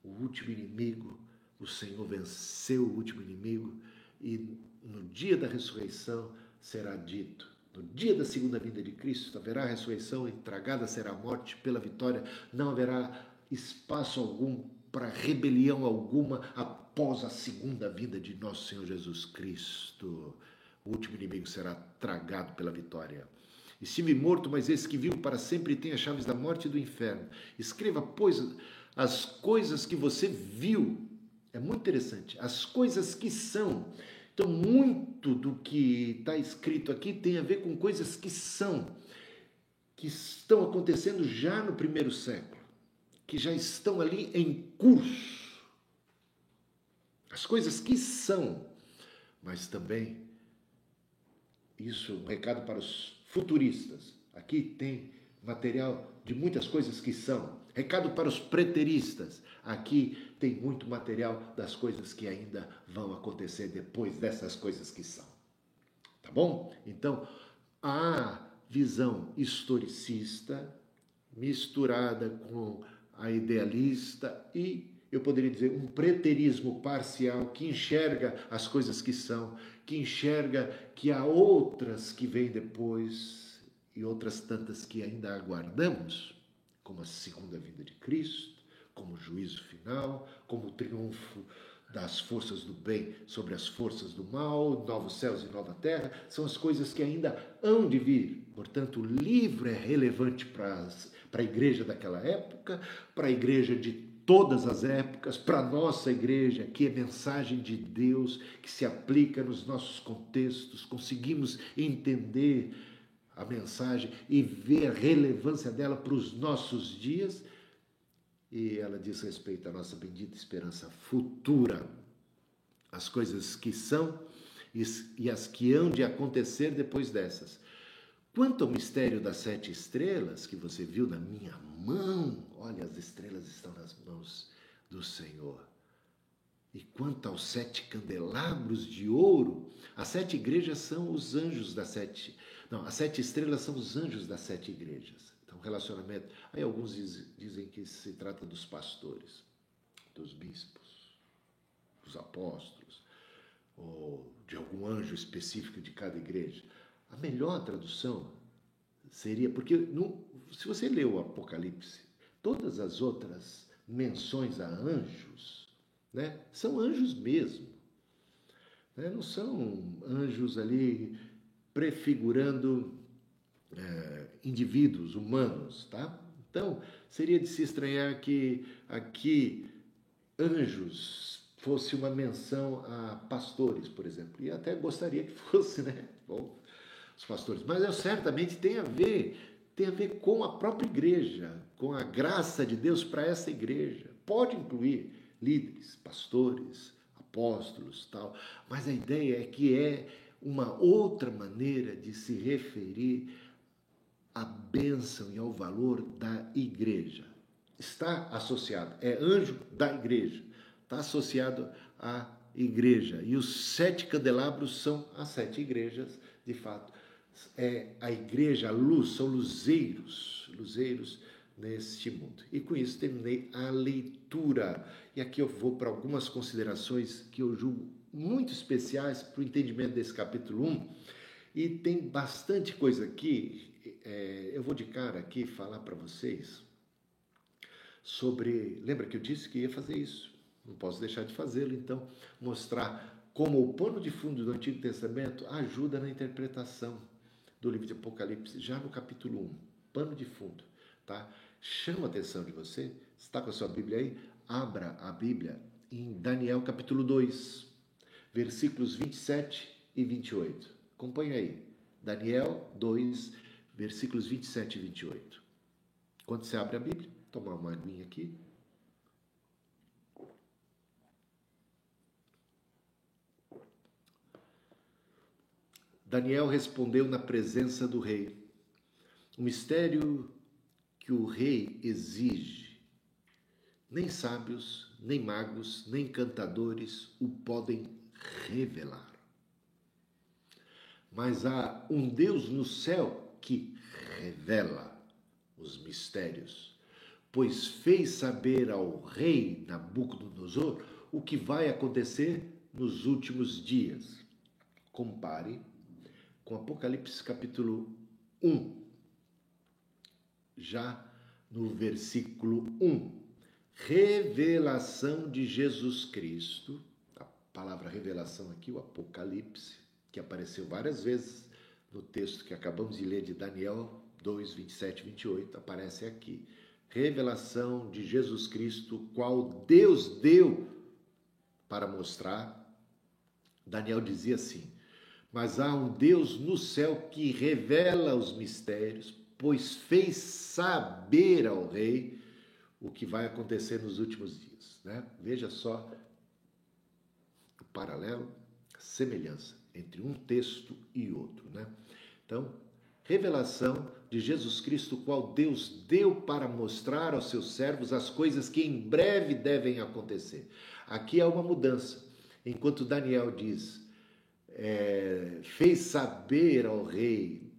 [SPEAKER 1] o último inimigo, o Senhor venceu o último inimigo e no dia da ressurreição será dito, no dia da segunda vinda de Cristo haverá ressurreição e tragada será a morte pela vitória, não haverá espaço algum para rebelião alguma após a segunda vinda de nosso Senhor Jesus Cristo. O último inimigo será tragado pela vitória. Estive morto, mas esse que vive para sempre tem as chaves da morte e do inferno. Escreva, pois, as coisas que você viu. É muito interessante. As coisas que são. Então, muito do que está escrito aqui tem a ver com coisas que são, que estão acontecendo já no primeiro século, que já estão ali em curso. As coisas que são, mas também, isso um recado para os futuristas. Aqui tem material de muitas coisas que são. Recado para os preteristas. Aqui tem muito material das coisas que ainda vão acontecer depois dessas coisas que são. Tá bom? Então, a visão historicista, misturada com a idealista e eu poderia dizer, um preterismo parcial que enxerga as coisas que são, que enxerga que há outras que vêm depois e outras tantas que ainda aguardamos, como a segunda vinda de Cristo, como o juízo final, como o triunfo das forças do bem sobre as forças do mal, novos céus e nova terra, são as coisas que ainda hão de vir. Portanto, o livro é relevante para, para a igreja daquela época, para a igreja de todas as épocas, para a nossa igreja, que é mensagem de Deus, que se aplica nos nossos contextos, conseguimos entender a mensagem e ver a relevância dela para os nossos dias. E ela diz respeito à nossa bendita esperança futura, as coisas que são e as que hão de acontecer depois dessas. Quanto ao mistério das sete estrelas que você viu na minha mão, olha, as estrelas estão nas mãos do Senhor. E quanto aos sete candelabros de ouro, as sete igrejas são os anjos das sete. Não, as sete estrelas são os anjos das sete igrejas. Então, relacionamento. Aí alguns dizem que se trata dos pastores, dos bispos, dos apóstolos, ou de algum anjo específico de cada igreja. A melhor tradução seria, porque no, se você lê o Apocalipse, todas as outras menções a anjos, né, são anjos mesmo. Né, não são anjos ali prefigurando é, indivíduos humanos, tá? Então, seria de se estranhar que aqui anjos fosse uma menção a pastores, por exemplo. E até gostaria que (laughs) fosse, né? Bom, os pastores. Mas é, certamente tem a ver, tem a ver com a própria igreja, com a graça de Deus para essa igreja. Pode incluir líderes, pastores, apóstolos, tal, mas a ideia é que é uma outra maneira de se referir à bênção e ao valor da igreja. Está associado, é anjo da igreja, está associado à igreja. E os sete candelabros são as sete igrejas, de fato, é a igreja, a luz, são luzeiros, luzeiros neste mundo. E com isso terminei a leitura. E aqui eu vou para algumas considerações que eu julgo muito especiais para o entendimento desse capítulo 1. E tem bastante coisa aqui. É, eu vou de cara aqui falar para vocês sobre. Lembra que eu disse que ia fazer isso? Não posso deixar de fazê-lo, então, mostrar como o pano de fundo do Antigo Testamento ajuda na interpretação do livro de Apocalipse, já no capítulo 1, pano de fundo, tá? Chama a atenção de você, está com a sua Bíblia aí? Abra a Bíblia em Daniel capítulo 2, versículos 27 e 28. Acompanhe aí. Daniel 2, versículos 27 e 28. Quando você abre a Bíblia, tomar uma aguinha aqui. Daniel respondeu na presença do rei. O mistério que o rei exige, nem sábios, nem magos, nem cantadores o podem revelar. Mas há um Deus no céu que revela os mistérios, pois fez saber ao rei Nabucodonosor o que vai acontecer nos últimos dias. Compare com Apocalipse capítulo 1, já no versículo 1. Revelação de Jesus Cristo, palavra revelação aqui, o Apocalipse, que apareceu várias vezes no texto que acabamos de ler de Daniel 2, 27 e 28, aparece aqui. Revelação de Jesus Cristo, qual Deus deu para mostrar. Daniel dizia assim: mas há um Deus no céu que revela os mistérios, pois fez saber ao rei o que vai acontecer nos últimos dias. Né? Veja só paralelo, semelhança entre um texto e outro. Né? Então, revelação de Jesus Cristo, qual Deus deu para mostrar aos seus servos as coisas que em breve devem acontecer. Aqui há uma mudança. Enquanto Daniel diz: é, fez saber ao rei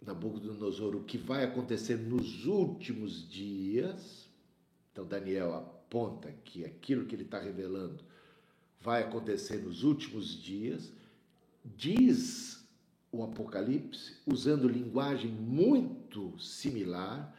[SPEAKER 1] Nabucodonosor o que vai acontecer nos últimos dias. Então, Daniel aponta que aquilo que ele está revelando vai acontecer nos últimos dias. Diz o Apocalipse, usando linguagem muito similar,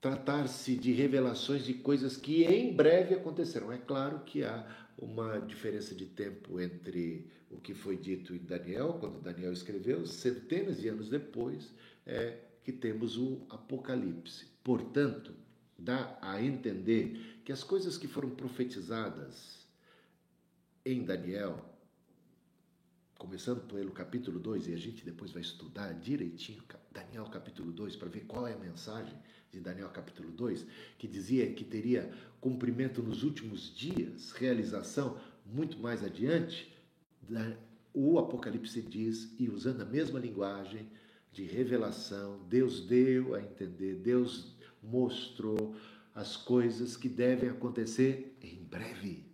[SPEAKER 1] tratar-se de revelações de coisas que em breve acontecerão. É claro que há uma diferença de tempo entre o que foi dito em Daniel, quando Daniel escreveu, centenas de anos depois, é que temos o Apocalipse. Portanto, dá a entender que as coisas que foram profetizadas em Daniel, começando pelo capítulo 2, e a gente depois vai estudar direitinho Daniel capítulo 2 para ver qual é a mensagem de Daniel capítulo 2, que dizia que teria cumprimento nos últimos dias, realização muito mais adiante, o Apocalipse diz, e usando a mesma linguagem de revelação, Deus deu a entender, Deus mostrou as coisas que devem acontecer em breve.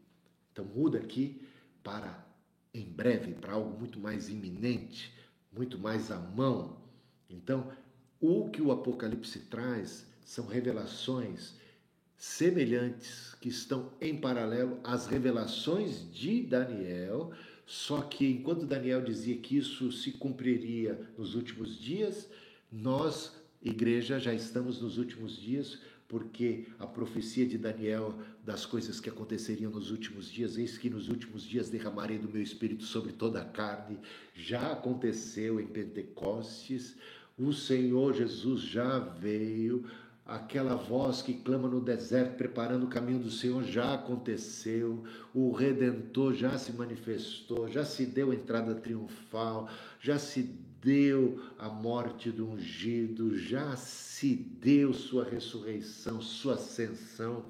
[SPEAKER 1] Então muda aqui para em breve, para algo muito mais iminente, muito mais à mão. Então, o que o Apocalipse traz são revelações semelhantes que estão em paralelo às revelações de Daniel, só que enquanto Daniel dizia que isso se cumpriria nos últimos dias, nós, igreja, já estamos nos últimos dias, porque a profecia de Daniel das coisas que aconteceriam nos últimos dias, eis que nos últimos dias derramarei do meu espírito sobre toda a carne, já aconteceu em Pentecostes, o Senhor Jesus já veio, aquela voz que clama no deserto, preparando o caminho do Senhor, já aconteceu, o Redentor já se manifestou, já se deu entrada triunfal, já se deu a morte do ungido, já se deu sua ressurreição, sua ascensão,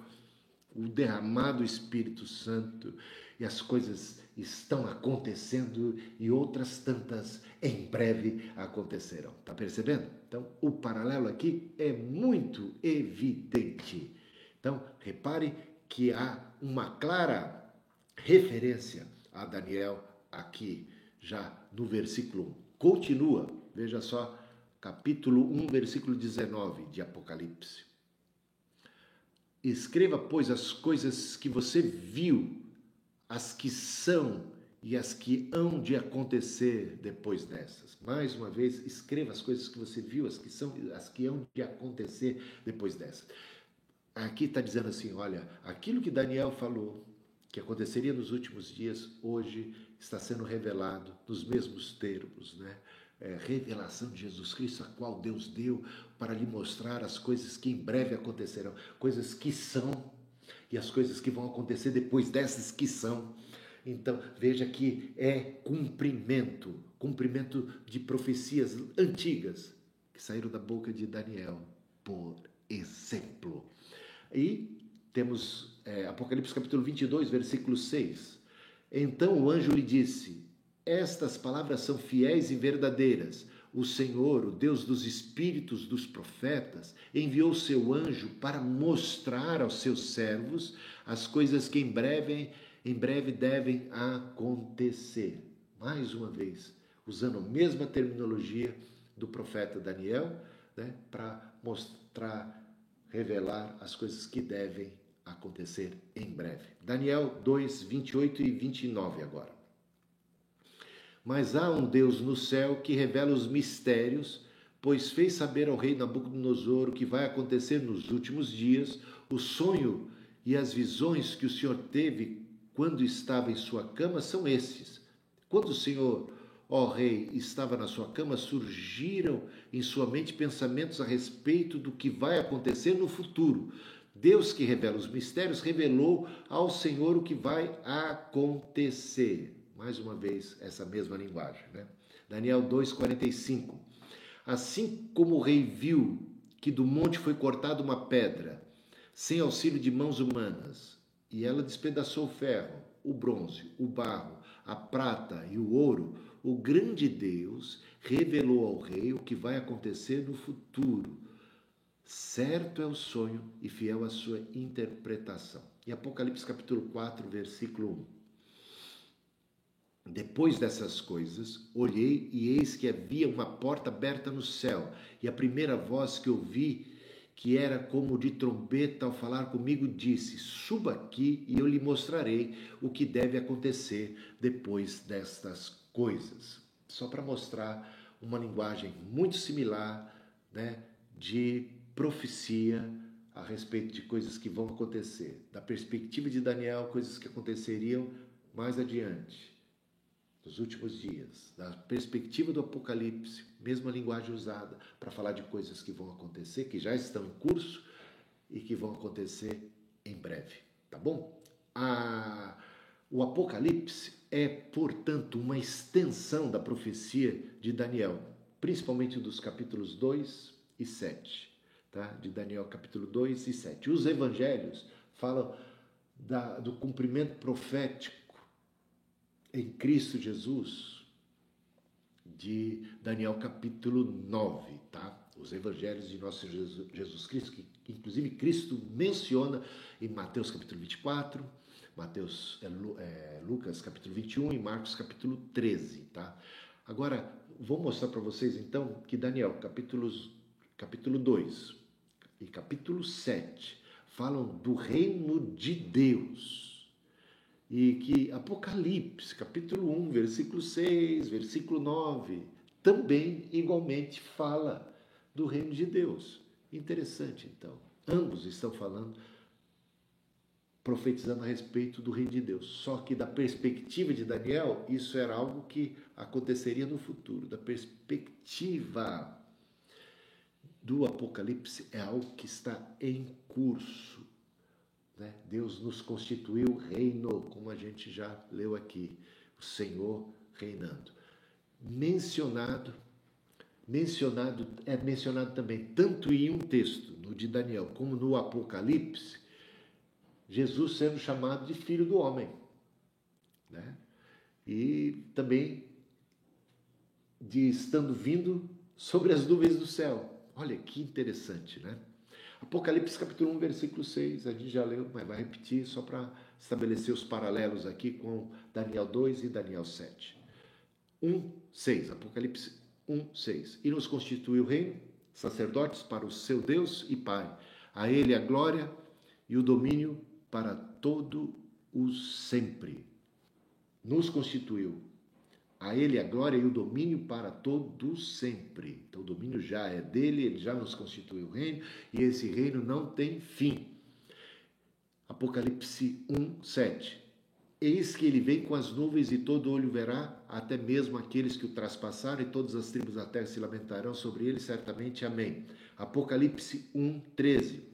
[SPEAKER 1] o derramado Espírito Santo, e as coisas estão acontecendo e outras tantas em breve acontecerão. Tá percebendo? Então, o paralelo aqui é muito evidente. Então, repare que há uma clara referência a Daniel aqui, já no versículo 1. Continua, veja só, capítulo 1, versículo 19 de Apocalipse. Escreva, pois, as coisas que você viu as que são e as que hão de acontecer depois dessas. Mais uma vez, escreva as coisas que você viu, as que são, as que hão de acontecer depois dessas. Aqui está dizendo assim: olha, aquilo que Daniel falou, que aconteceria nos últimos dias, hoje está sendo revelado nos mesmos termos, né? É, revelação de Jesus Cristo, a qual Deus deu para lhe mostrar as coisas que em breve acontecerão, coisas que são e as coisas que vão acontecer depois dessas que são. Então, veja que é cumprimento, cumprimento de profecias antigas que saíram da boca de Daniel, por exemplo. E temos é, Apocalipse capítulo 22, versículo 6. Então o anjo lhe disse: Estas palavras são fiéis e verdadeiras o Senhor, o Deus dos espíritos dos profetas, enviou seu anjo para mostrar aos seus servos as coisas que em breve, em breve devem acontecer. Mais uma vez, usando a mesma terminologia do profeta Daniel, né, para mostrar, revelar as coisas que devem acontecer em breve. Daniel 2, 28 e 29 agora. Mas há um Deus no céu que revela os mistérios, pois fez saber ao rei Nabucodonosor o que vai acontecer nos últimos dias, o sonho e as visões que o Senhor teve quando estava em sua cama são estes. Quando o Senhor, ó rei, estava na sua cama, surgiram em sua mente pensamentos a respeito do que vai acontecer no futuro. Deus que revela os mistérios revelou ao Senhor o que vai acontecer. Mais uma vez, essa mesma linguagem. Né? Daniel 2,45. Assim como o rei viu que do monte foi cortada uma pedra, sem auxílio de mãos humanas, e ela despedaçou o ferro, o bronze, o barro, a prata e o ouro, o grande Deus revelou ao rei o que vai acontecer no futuro. Certo é o sonho e fiel a sua interpretação. E Apocalipse capítulo 4, versículo 1. Depois dessas coisas, olhei e eis que havia uma porta aberta no céu, e a primeira voz que ouvi, que era como de trombeta ao falar comigo, disse: Suba aqui e eu lhe mostrarei o que deve acontecer depois destas coisas. Só para mostrar uma linguagem muito similar, né, de profecia a respeito de coisas que vão acontecer. Da perspectiva de Daniel, coisas que aconteceriam mais adiante dos últimos dias, da perspectiva do Apocalipse, mesma linguagem usada para falar de coisas que vão acontecer, que já estão em curso e que vão acontecer em breve, tá bom? A, o Apocalipse é, portanto, uma extensão da profecia de Daniel, principalmente dos capítulos 2 e 7, tá? De Daniel capítulo 2 e 7. Os evangelhos falam da, do cumprimento profético em Cristo Jesus, de Daniel capítulo 9, tá? Os evangelhos de nosso Jesus, Cristo, que inclusive Cristo menciona em Mateus capítulo 24, Mateus, é, é, Lucas capítulo 21 e Marcos capítulo 13, tá? Agora, vou mostrar para vocês então que Daniel capítulos, capítulo 2 e capítulo 7 falam do reino de Deus e que Apocalipse, capítulo 1, versículo 6, versículo 9, também igualmente fala do reino de Deus. Interessante, então. Ambos estão falando, profetizando a respeito do reino de Deus. Só que, da perspectiva de Daniel, isso era algo que aconteceria no futuro. Da perspectiva do Apocalipse, é algo que está em curso. Né? Deus nos constituiu reino, como a gente já leu aqui, o Senhor reinando. Mencionado, mencionado é mencionado também tanto em um texto, no de Daniel, como no Apocalipse, Jesus sendo chamado de filho do homem, né? E também de estando vindo sobre as nuvens do céu. Olha que interessante, né? Apocalipse capítulo 1, versículo 6, a gente já leu, mas vai repetir só para estabelecer os paralelos aqui com Daniel 2 e Daniel 7. 1, 6, Apocalipse 1, 6. E nos constituiu reino, sacerdotes para o seu Deus e Pai. A ele a glória e o domínio para todo o sempre. Nos constituiu a Ele a glória e o domínio para todo sempre. Então o domínio já é dele, ele já nos constituiu o reino e esse reino não tem fim. Apocalipse 1, 7. Eis que ele vem com as nuvens e todo olho verá, até mesmo aqueles que o traspassaram, e todas as tribos da terra se lamentarão sobre ele, certamente. Amém. Apocalipse 1, 13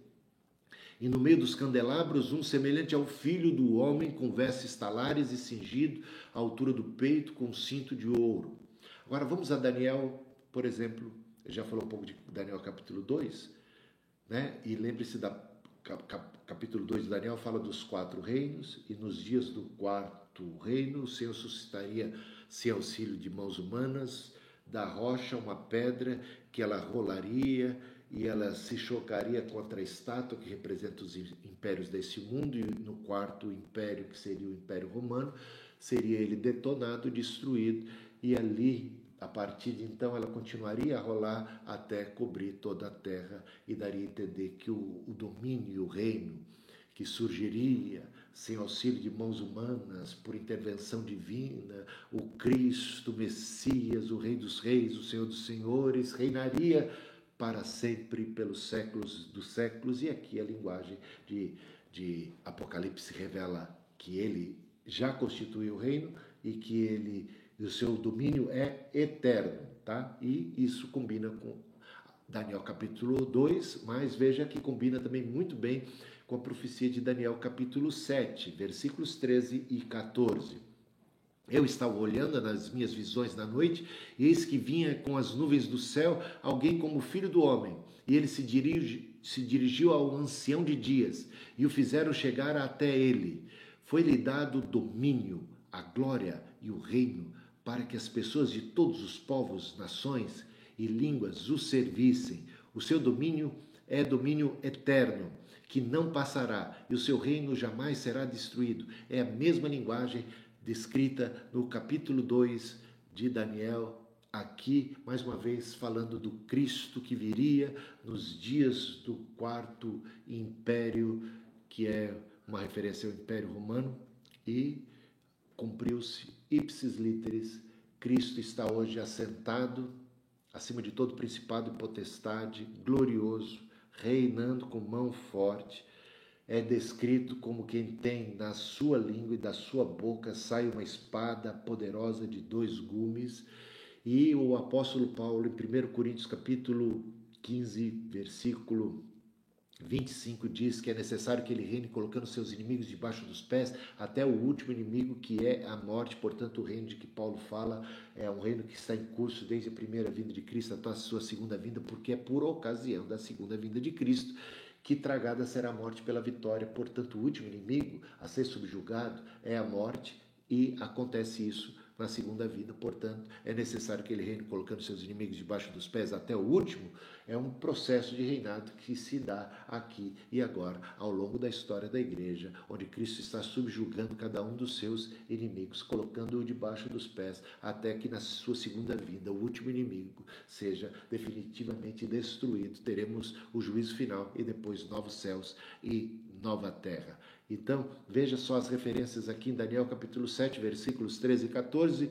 [SPEAKER 1] e no meio dos candelabros um semelhante ao filho do homem, com vestes talares e cingido à altura do peito, com cinto de ouro. Agora vamos a Daniel, por exemplo, já falou um pouco de Daniel capítulo 2, né? E lembre-se da capítulo 2 de Daniel fala dos quatro reinos, e nos dias do quarto reino o Senhor suscitaria sem auxílio de mãos humanas, da rocha uma pedra que ela rolaria e ela se chocaria contra a estátua que representa os impérios desse mundo, e no quarto império, que seria o Império Romano, seria ele detonado, destruído, e ali, a partir de então, ela continuaria a rolar até cobrir toda a terra e daria a entender que o, o domínio e o reino que surgiria sem auxílio de mãos humanas, por intervenção divina, o Cristo, o Messias, o Rei dos Reis, o Senhor dos Senhores, reinaria para sempre, pelos séculos dos séculos, e aqui a linguagem de, de Apocalipse revela que ele já constituiu o reino e que ele o seu domínio é eterno, tá? E isso combina com Daniel capítulo 2, mas veja que combina também muito bem com a profecia de Daniel capítulo 7, versículos 13 e 14. Eu estava olhando nas minhas visões na noite, e eis que vinha com as nuvens do céu alguém como filho do homem. E ele se, dirige, se dirigiu ao ancião de dias, e o fizeram chegar até ele. Foi-lhe dado domínio, a glória e o reino, para que as pessoas de todos os povos, nações e línguas o servissem. O seu domínio é domínio eterno, que não passará, e o seu reino jamais será destruído. É a mesma linguagem descrita no capítulo 2 de Daniel, aqui mais uma vez falando do Cristo que viria nos dias do quarto império, que é uma referência ao Império Romano, e cumpriu-se ipsis literis. Cristo está hoje assentado acima de todo principado e potestade, glorioso, reinando com mão forte. É descrito como quem tem na sua língua e da sua boca sai uma espada poderosa de dois gumes. E o apóstolo Paulo, em 1 Coríntios capítulo 15, versículo 25 diz que é necessário que ele reine colocando seus inimigos debaixo dos pés, até o último inimigo que é a morte. Portanto, o reino de que Paulo fala é um reino que está em curso desde a primeira vinda de Cristo até a sua segunda vinda, porque é por ocasião da segunda vinda de Cristo que tragada será a morte pela vitória. Portanto, o último inimigo a ser subjugado é a morte e acontece isso na segunda vida. Portanto, é necessário que ele reine colocando seus inimigos debaixo dos pés até o último. É um processo de reinado que se dá aqui e agora, ao longo da história da igreja, onde Cristo está subjugando cada um dos seus inimigos, colocando-o debaixo dos pés, até que na sua segunda vinda, o último inimigo seja definitivamente destruído. Teremos o juízo final e depois novos céus e nova terra. Então, veja só as referências aqui em Daniel capítulo 7, versículos 13 e 14.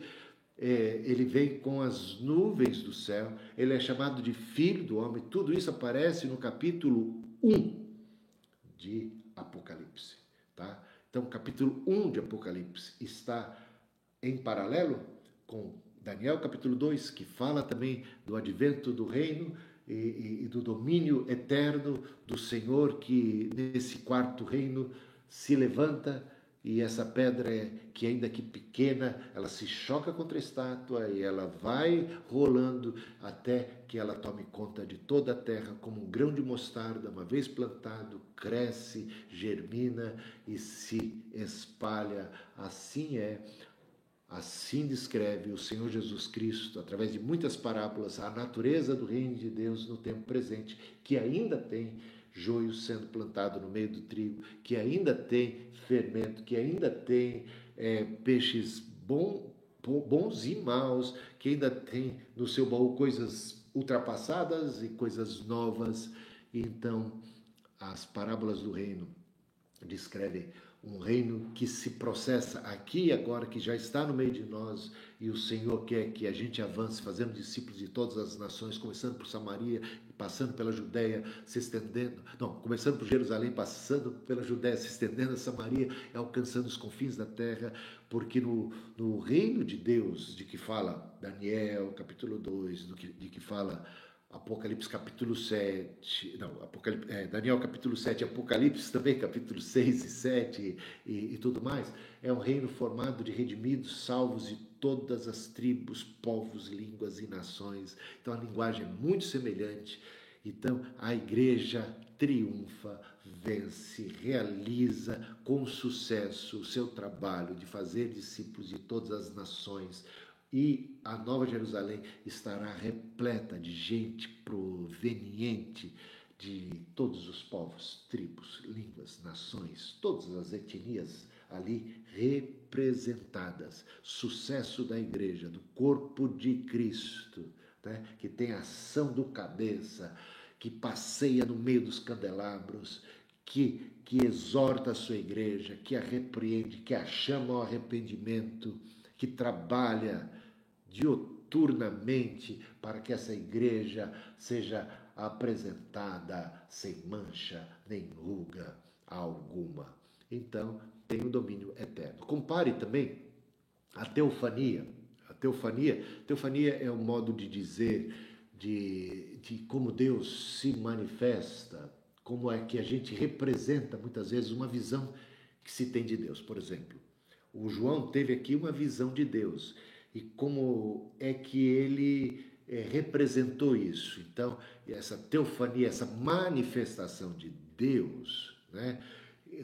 [SPEAKER 1] É, ele vem com as nuvens do céu, ele é chamado de filho do homem. Tudo isso aparece no capítulo 1 de Apocalipse. Tá? Então, capítulo 1 de Apocalipse está em paralelo com Daniel capítulo 2, que fala também do advento do reino e, e, e do domínio eterno do Senhor, que nesse quarto reino se levanta e essa pedra, é, que ainda que pequena, ela se choca contra a estátua e ela vai rolando até que ela tome conta de toda a terra como um grão de mostarda, uma vez plantado, cresce, germina e se espalha. Assim é Assim descreve o Senhor Jesus Cristo, através de muitas parábolas, a natureza do reino de Deus no tempo presente, que ainda tem joio sendo plantado no meio do trigo, que ainda tem fermento, que ainda tem é, peixes bom, bons e maus, que ainda tem no seu baú coisas ultrapassadas e coisas novas. Então, as parábolas do reino descrevem um reino que se processa aqui e agora, que já está no meio de nós, e o Senhor quer que a gente avance, fazendo discípulos de todas as nações, começando por Samaria, passando pela Judéia, se estendendo, não, começando por Jerusalém, passando pela Judéia, se estendendo a Samaria, alcançando os confins da terra, porque no, no reino de Deus, de que fala Daniel, capítulo 2, do que, de que fala Apocalipse capítulo 7, não, Apocalipse, é, Daniel capítulo 7, Apocalipse também capítulo 6 e 7 e, e, tudo mais, é um reino formado de redimidos, salvos de todas as tribos, povos, línguas e nações. Então a linguagem é muito semelhante. Então a igreja triunfa, vence, realiza com sucesso o seu trabalho de fazer discípulos de todas as nações, e a Nova Jerusalém estará repleta de gente proveniente de todos os povos, tribos, línguas, nações, todas as etnias ali representadas. Sucesso da igreja, do corpo de Cristo, né? que tem ação do cabeça, que passeia no meio dos candelabros, que, que exorta a sua igreja, que a repreende, que a chama ao arrependimento, que trabalha dioturnamente para que essa igreja seja apresentada sem mancha nem ruga alguma. Então, tem o domínio eterno. Compare também a teofania. A teofania, teofania é um modo de dizer de, de como Deus se manifesta, como é que a gente representa muitas vezes uma visão que se tem de Deus. Por exemplo, o João teve aqui uma visão de Deus e como é que ele é, representou isso. Então, essa teofania, essa manifestação de Deus, né,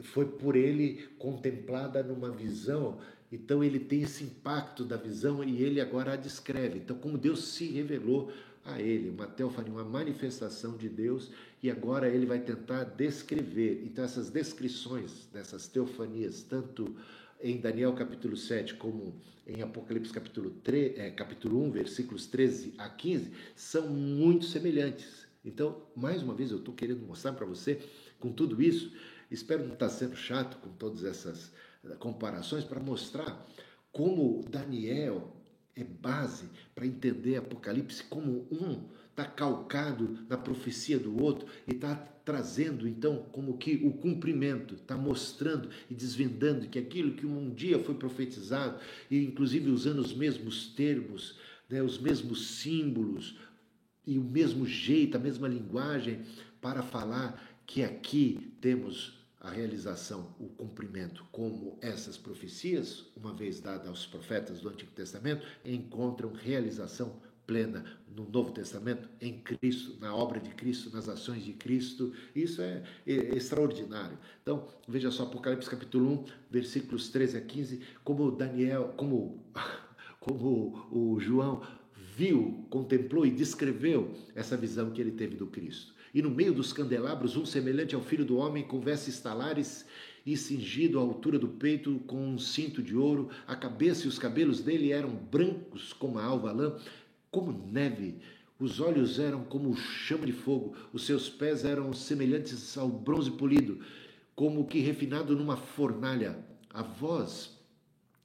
[SPEAKER 1] foi por ele contemplada numa visão. Então, ele tem esse impacto da visão e ele agora a descreve. Então, como Deus se revelou a ele, uma teofania, uma manifestação de Deus, e agora ele vai tentar descrever. Então, essas descrições dessas teofanias, tanto em Daniel capítulo 7 como em Apocalipse capítulo, 3, é, capítulo 1, versículos 13 a 15, são muito semelhantes. Então, mais uma vez, eu estou querendo mostrar para você, com tudo isso, espero não estar sendo chato com todas essas eh, comparações, para mostrar como Daniel é base para entender Apocalipse como um está calcado na profecia do outro e está trazendo então como que o cumprimento, está mostrando e desvendando que aquilo que um dia foi profetizado e inclusive usando os mesmos termos, né, os mesmos símbolos e o mesmo jeito, a mesma linguagem para falar que aqui temos a realização, o cumprimento, como essas profecias, uma vez dadas aos profetas do Antigo Testamento, encontram realização plena no Novo Testamento, em Cristo, na obra de Cristo, nas ações de Cristo. Isso é, é extraordinário. Então, veja só, Apocalipse capítulo 1, versículos 13 a 15, como Daniel, como, (laughs) como o João viu, contemplou e descreveu essa visão que ele teve do Cristo. E no meio dos candelabros, um semelhante ao filho do homem, com vestes talares e cingido à altura do peito com um cinto de ouro, a cabeça e os cabelos dele eram brancos como a alva lã, como neve. Os olhos eram como chama de fogo, os seus pés eram semelhantes ao bronze polido, como que refinado numa fornalha. A voz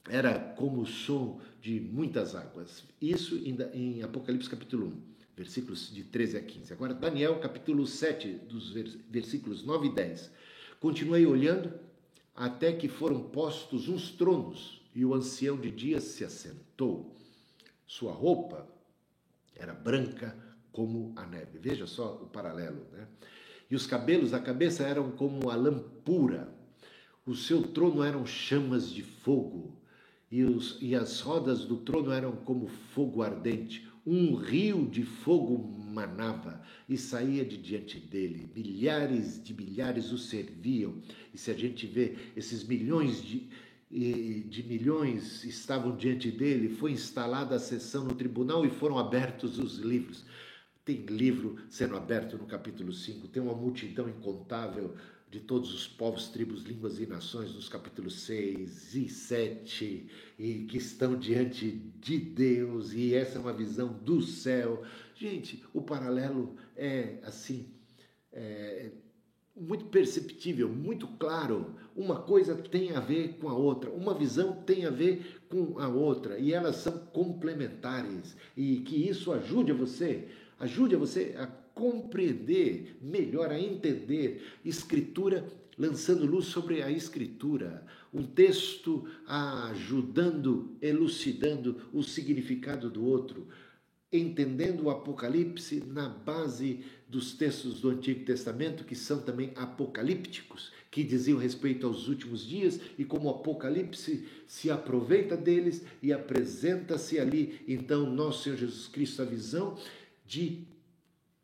[SPEAKER 1] era como o som de muitas águas. Isso em Apocalipse capítulo 1, versículos de 13 a 15. Agora, Daniel capítulo 7, dos versículos 9 e 10. Continuei olhando até que foram postos uns tronos e o ancião de dias se assentou. Sua roupa era branca como a neve. Veja só o paralelo, né? E os cabelos da cabeça eram como a lã pura. O seu trono eram chamas de fogo. E, os, e as rodas do trono eram como fogo ardente. Um rio de fogo manava e saía de diante dele. Milhares de milhares o serviam. E se a gente vê esses milhões de, de milhões estavam diante dele, foi instalada a sessão no tribunal e foram abertos os livros. Tem livro sendo aberto no capítulo 5, tem uma multidão incontável de todos os povos, tribos, línguas e nações nos capítulos 6 e 7, e que estão diante de Deus, e essa é uma visão do céu. Gente, o paralelo é assim, é, muito perceptível, muito claro. Uma coisa tem a ver com a outra, uma visão tem a ver com a outra, e elas são complementares. E que isso ajude você, ajude você a compreender melhor, a entender Escritura, lançando luz sobre a Escritura. Um texto ajudando, elucidando o significado do outro entendendo o Apocalipse na base dos textos do Antigo Testamento, que são também apocalípticos, que diziam respeito aos últimos dias, e como o Apocalipse se aproveita deles e apresenta-se ali, então, nosso Senhor Jesus Cristo, a visão de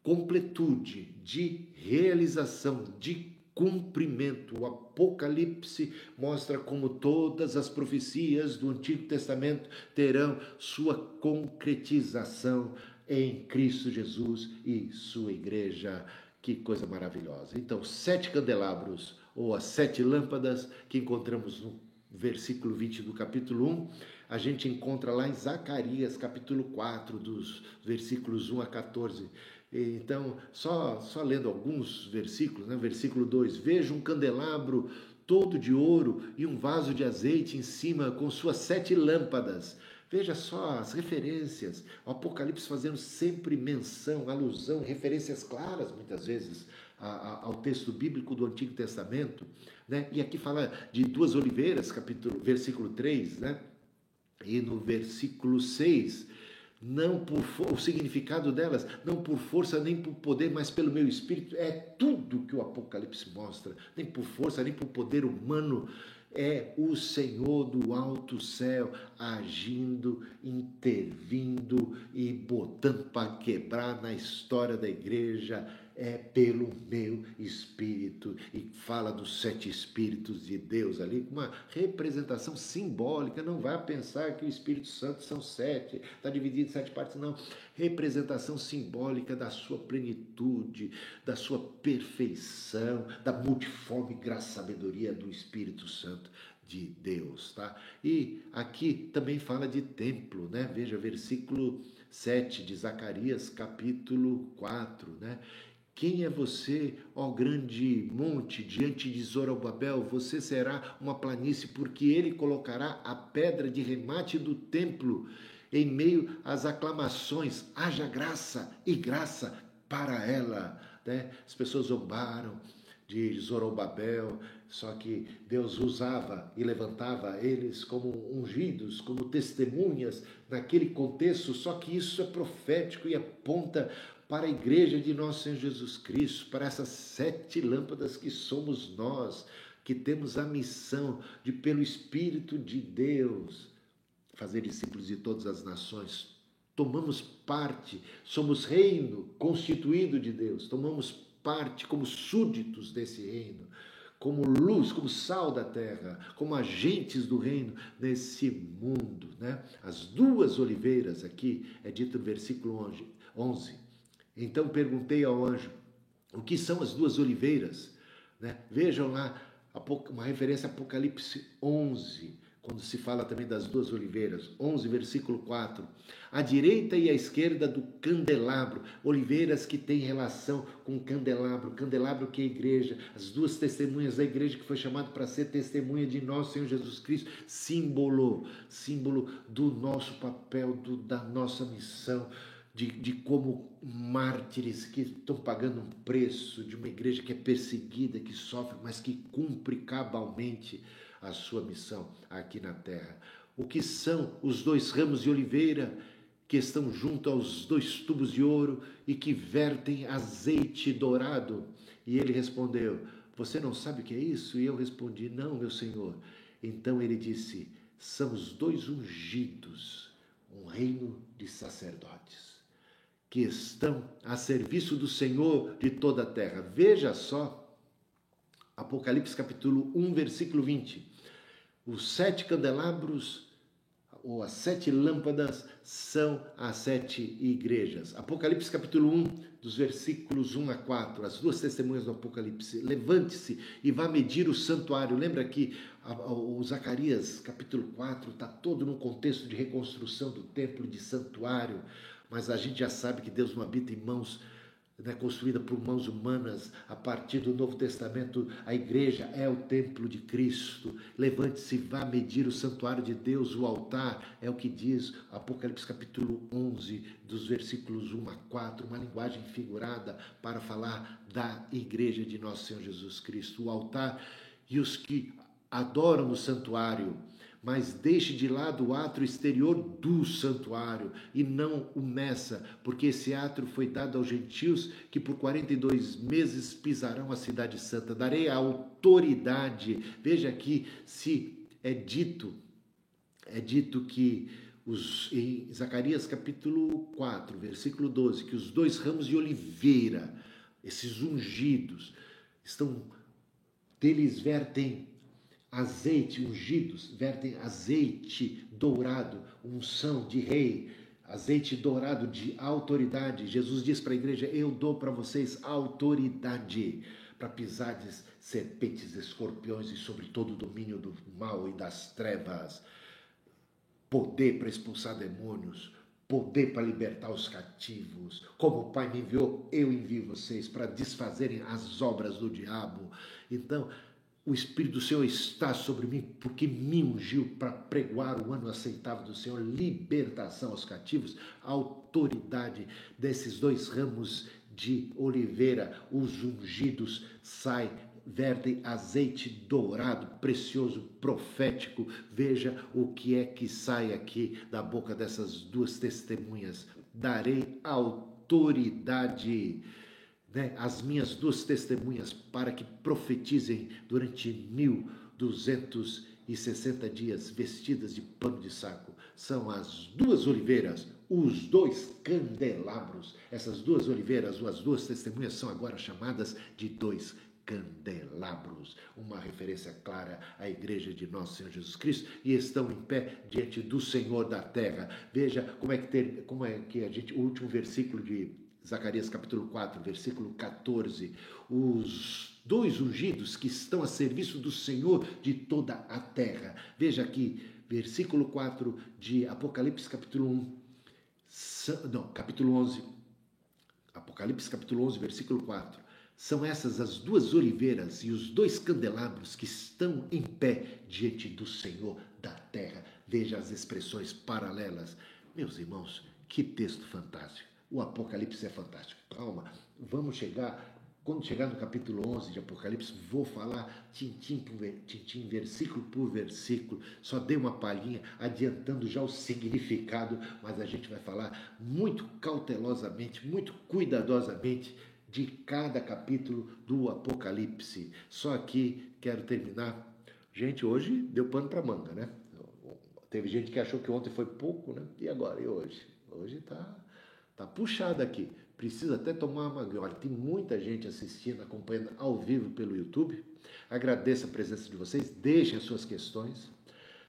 [SPEAKER 1] completude, de realização, de cumprimento. O Apocalipse mostra como todas as profecias do Antigo Testamento terão sua concretização em Cristo Jesus e sua igreja. Que coisa maravilhosa. Então, sete candelabros, ou as sete lâmpadas que encontramos no versículo 20 do capítulo 1, a gente encontra lá em Zacarias, capítulo 4, dos versículos 1 a 14 então, só, só lendo alguns versículos, né? versículo 2: Veja um candelabro todo de ouro e um vaso de azeite em cima com suas sete lâmpadas. Veja só as referências, o Apocalipse fazendo sempre menção, alusão, referências claras, muitas vezes, a, a, ao texto bíblico do Antigo Testamento. Né? E aqui fala de duas oliveiras, capítulo, versículo 3, né? e no versículo 6 não por o significado delas, não por força nem por poder, mas pelo meu espírito. É tudo que o Apocalipse mostra, nem por força, nem por poder humano. É o Senhor do alto céu agindo, intervindo e botando para quebrar na história da igreja é pelo meu espírito. E fala dos sete espíritos de Deus ali, uma representação simbólica. Não vá pensar que o Espírito Santo são sete, está dividido em sete partes, não. Representação simbólica da sua plenitude, da sua perfeição, da multiforme graça sabedoria do Espírito Santo. de Deus, tá? E aqui também fala de templo, né? Veja, versículo 7 de Zacarias, capítulo 4, né? Quem é você, ó grande monte, diante de Zorobabel? Você será uma planície, porque ele colocará a pedra de remate do templo em meio às aclamações. Haja graça e graça para ela. Né? As pessoas zombaram de Zorobabel, só que Deus usava e levantava eles como ungidos, como testemunhas naquele contexto, só que isso é profético e aponta para a igreja de nosso Senhor Jesus Cristo, para essas sete lâmpadas que somos nós, que temos a missão de, pelo Espírito de Deus, fazer discípulos de todas as nações. Tomamos parte, somos reino constituído de Deus, tomamos parte como súditos desse reino, como luz, como sal da terra, como agentes do reino nesse mundo. Né? As duas oliveiras, aqui é dito no versículo 11, então perguntei ao anjo: o que são as duas oliveiras? Né? Vejam lá uma referência a Apocalipse 11, quando se fala também das duas oliveiras. 11, versículo 4. A direita e a esquerda do candelabro, oliveiras que têm relação com o candelabro, candelabro que é a igreja, as duas testemunhas da igreja que foi chamado para ser testemunha de nosso Senhor Jesus Cristo, símbolo, símbolo do nosso papel, do, da nossa missão de, de como mártires que estão pagando um preço, de uma igreja que é perseguida, que sofre, mas que cumpre cabalmente a sua missão aqui na terra. O que são os dois ramos de oliveira que estão junto aos dois tubos de ouro e que vertem azeite dourado? E ele respondeu: Você não sabe o que é isso? E eu respondi: Não, meu senhor. Então ele disse: São os dois ungidos, um reino de sacerdotes que estão a serviço do Senhor de toda a terra. Veja só, Apocalipse capítulo 1, versículo 20. Os sete candelabros, ou as sete lâmpadas, são as sete igrejas. Apocalipse capítulo 1, dos versículos 1 a 4, as duas testemunhas do Apocalipse. Levante-se e vá medir o santuário. Lembra que o Zacarias capítulo 4 está todo no contexto de reconstrução do templo de santuário mas a gente já sabe que Deus não habita em mãos né, construída por mãos humanas, a partir do Novo Testamento, a igreja é o templo de Cristo. Levante-se, vá medir o santuário de Deus, o altar, é o que diz Apocalipse capítulo 11, dos versículos 1 a 4, uma linguagem figurada para falar da igreja de nosso Senhor Jesus Cristo. O altar e os que adoram no santuário mas deixe de lado o átrio exterior do santuário e não o meça, porque esse átrio foi dado aos gentios que por 42 meses pisarão a cidade santa. Darei a autoridade. Veja aqui se é dito, é dito que os, em Zacarias capítulo 4, versículo 12, que os dois ramos de oliveira, esses ungidos, estão deles vertem azeite, ungidos, vertem azeite dourado, unção de rei, azeite dourado de autoridade. Jesus diz para a igreja: Eu dou para vocês autoridade para pisardes serpentes, escorpiões e sobre todo o domínio do mal e das trevas. Poder para expulsar demônios, poder para libertar os cativos. Como o Pai me enviou, eu envio vocês para desfazerem as obras do diabo. Então, o Espírito do Senhor está sobre mim, porque me ungiu para pregoar o ano aceitável do Senhor, libertação aos cativos, autoridade desses dois ramos de oliveira, os ungidos, sai, vertem azeite dourado, precioso, profético. Veja o que é que sai aqui da boca dessas duas testemunhas. Darei autoridade né, as minhas duas testemunhas para que profetizem durante mil duzentos e sessenta dias vestidas de pano de saco. São as duas oliveiras, os dois candelabros. Essas duas oliveiras, ou as duas testemunhas, são agora chamadas de dois candelabros, uma referência clara à igreja de nosso Senhor Jesus Cristo, e estão em pé diante do Senhor da terra. Veja como é que, ter, como é que a gente, o último versículo de Zacarias capítulo 4, versículo 14, os dois ungidos que estão a serviço do Senhor de toda a terra. Veja aqui, versículo 4 de Apocalipse capítulo 1, não, capítulo 11, Apocalipse capítulo 11, versículo 4. São essas as duas oliveiras e os dois candelabros que estão em pé diante do Senhor da terra. Veja as expressões paralelas. Meus irmãos, que texto fantástico. O Apocalipse é fantástico. Calma, vamos chegar. Quando chegar no capítulo 11 de Apocalipse, vou falar tintim por tintim, versículo por versículo. Só dei uma palhinha, adiantando já o significado, mas a gente vai falar muito cautelosamente, muito cuidadosamente de cada capítulo do Apocalipse. Só aqui quero terminar. Gente, hoje deu pano para manga, né? Teve gente que achou que ontem foi pouco, né? E agora? E hoje? Hoje tá, tá puxado aqui. Precisa até tomar uma. Olha, tem muita gente assistindo, acompanhando ao vivo pelo YouTube. Agradeço a presença de vocês. Deixem as suas questões.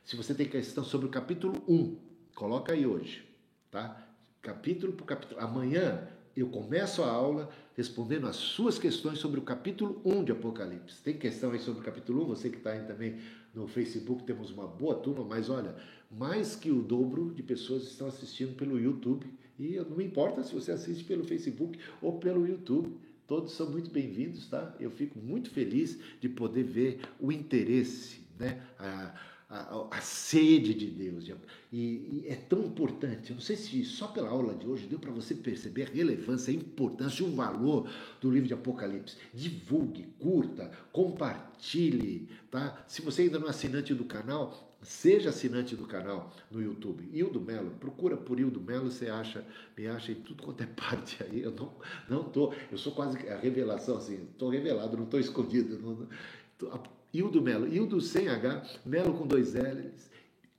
[SPEAKER 1] Se você tem questão sobre o capítulo 1, coloca aí hoje, tá? Capítulo por capítulo. Amanhã eu começo a aula respondendo as suas questões sobre o capítulo 1 de Apocalipse. Tem questão aí sobre o capítulo 1? Você que está aí também no Facebook, temos uma boa turma, mas olha, mais que o dobro de pessoas estão assistindo pelo YouTube. E não importa se você assiste pelo Facebook ou pelo YouTube. Todos são muito bem-vindos, tá? Eu fico muito feliz de poder ver o interesse, né? A, a, a, sede de Deus. E, e, é tão importante. Eu não sei se só pela aula de hoje deu para você perceber a relevância, a importância e o valor do livro de Apocalipse. Divulgue, curta, compartilhe. Tá? Se você ainda não é assinante do canal, seja assinante do canal no YouTube. Ildo Melo, procura por Ildo Melo, você acha, me acha em tudo quanto é (laughs) parte aí. Eu não, não tô, eu sou quase a revelação, assim, estou revelado, não estou escondido. Não, tô, Hildo Melo, Hildo sem H, Melo com dois L's.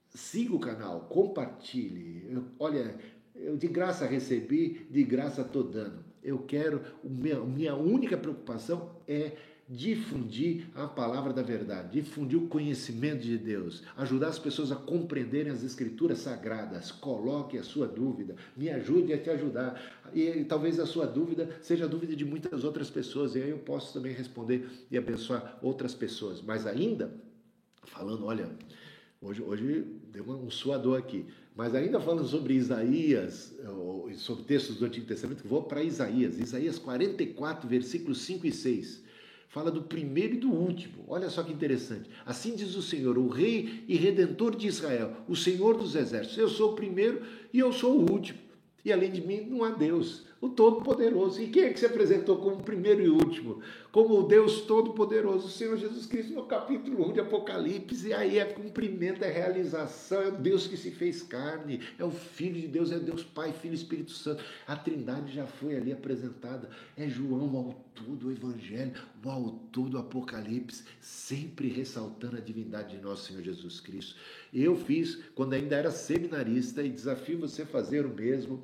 [SPEAKER 1] Siga o canal, compartilhe. Eu, olha, eu de graça recebi, de graça estou dando. Eu quero, minha, minha única preocupação é difundir a palavra da verdade, difundir o conhecimento de Deus, ajudar as pessoas a compreenderem as escrituras sagradas. Coloque a sua dúvida, me ajude a te ajudar. E talvez a sua dúvida seja a dúvida de muitas outras pessoas, e aí eu posso também responder e abençoar outras pessoas. Mas ainda, falando, olha, hoje, hoje deu um suador aqui. Mas ainda falando sobre Isaías, sobre textos do Antigo Testamento, vou para Isaías, Isaías 44, versículos 5 e 6 fala do primeiro e do último. Olha só que interessante. Assim diz o Senhor, o Rei e Redentor de Israel, o Senhor dos Exércitos. Eu sou o primeiro e eu sou o último. E além de mim não há Deus o Todo-Poderoso. E quem é que se apresentou como primeiro e último? Como o Deus Todo-Poderoso, o Senhor Jesus Cristo, no capítulo 1 de Apocalipse. E aí é cumprimento, é realização, é o Deus que se fez carne, é o Filho de Deus, é Deus Pai, Filho e Espírito Santo. A Trindade já foi ali apresentada. É João, o autor do Evangelho, o autor do Apocalipse, sempre ressaltando a divindade de nosso Senhor Jesus Cristo. Eu fiz quando ainda era seminarista e desafio você a fazer o mesmo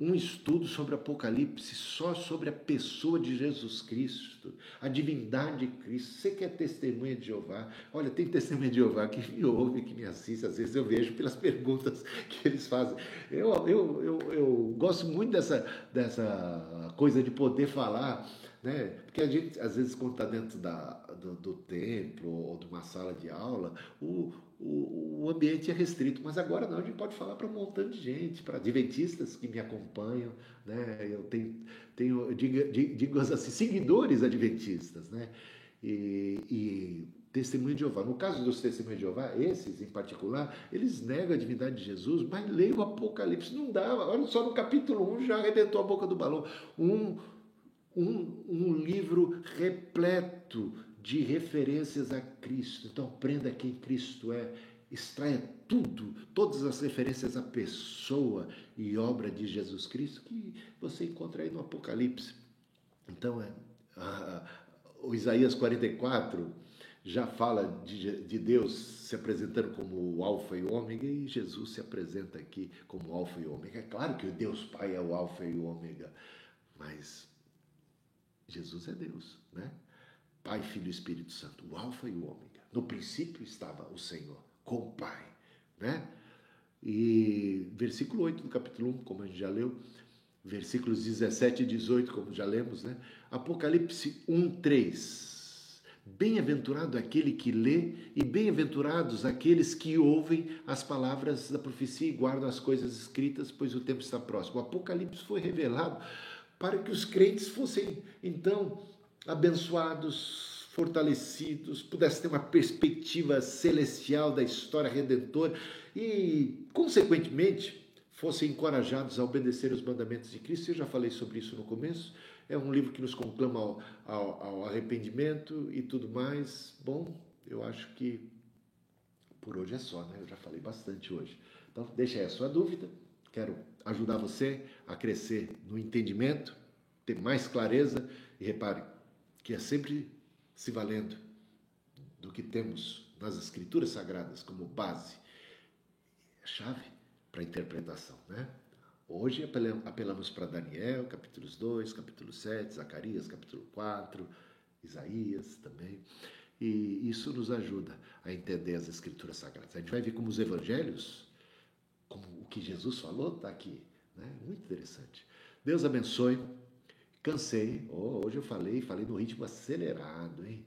[SPEAKER 1] um estudo sobre Apocalipse, só sobre a pessoa de Jesus Cristo, a divindade de Cristo. Você que é testemunha de Jeová, olha, tem testemunha de Jeová que me ouve, que me assiste, às vezes eu vejo pelas (laughs) perguntas que eles fazem. Eu, eu, eu, eu gosto muito dessa, dessa coisa de poder falar né? Porque a gente, às vezes, quando está dentro da, do, do, templo ou de uma sala de aula, o, o, o, ambiente é restrito. Mas agora não, a gente pode falar para um montão de gente, para adventistas que me acompanham, né? Eu tenho, tenho digo, digo assim, seguidores adventistas, né? E, e testemunho de Jeová. No caso dos testemunhos de Jeová, esses em particular, eles negam a divindade de Jesus, mas leiam o Apocalipse. Não dá. Olha só no capítulo 1 já arrebentou a boca do balão. Um um, um livro repleto de referências a Cristo. Então, aprenda quem Cristo é, extraia tudo, todas as referências à pessoa e obra de Jesus Cristo que você encontra aí no Apocalipse. Então, é, a, o Isaías 44 já fala de, de, Deus se apresentando como o Alfa e o Ômega e Jesus se apresenta aqui como o Alfa e o Ômega. É claro que o Deus Pai é o Alfa e o Ômega, mas Jesus é Deus, né? Pai, Filho e Espírito Santo, o Alfa e o Ômega. No princípio estava o Senhor com o Pai, né? E versículo 8 do capítulo 1, como a gente já leu, versículos 17 e 18, como já lemos, né? Apocalipse 1, 3. Bem-aventurado aquele que lê e bem-aventurados aqueles que ouvem as palavras da profecia e guardam as coisas escritas, pois o tempo está próximo. O Apocalipse foi revelado para que os crentes fossem, então, abençoados, fortalecidos, pudessem ter uma perspectiva celestial da história redentora e, consequentemente, fossem encorajados a obedecer os mandamentos de Cristo. Eu já falei sobre isso no começo. É um livro que nos conclama ao, ao, ao arrependimento e tudo mais. Bom, eu acho que por hoje é só, né? Eu já falei bastante hoje. Então, deixa aí a sua dúvida. Quero ajudar você a crescer no entendimento, ter mais clareza e repare que é sempre se valendo do que temos nas Escrituras Sagradas como base, chave para a interpretação, né? Hoje apelamos para Daniel, capítulos 2, capítulo 7, Zacarias, capítulo 4, Isaías também. E isso nos ajuda a entender as escrituras sagradas. A gente vai ver como os evangelhos, como o que Jesus falou, está aqui. Né? Muito interessante. Deus abençoe. Cansei. Oh, hoje eu falei, falei no ritmo acelerado, hein?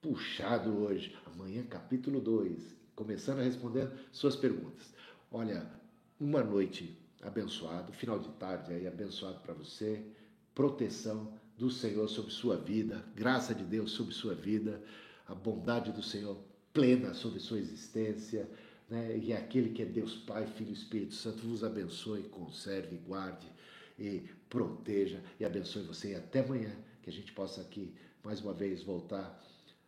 [SPEAKER 1] Puxado hoje. Amanhã, capítulo 2. Começando a responder suas perguntas. Olha, uma noite abençoado, final de tarde aí abençoado para você, proteção do Senhor sobre sua vida, graça de Deus sobre sua vida, a bondade do Senhor plena sobre sua existência, né? E aquele que é Deus Pai, Filho e Espírito Santo vos abençoe, conserve, guarde e proteja e abençoe você e até amanhã que a gente possa aqui mais uma vez voltar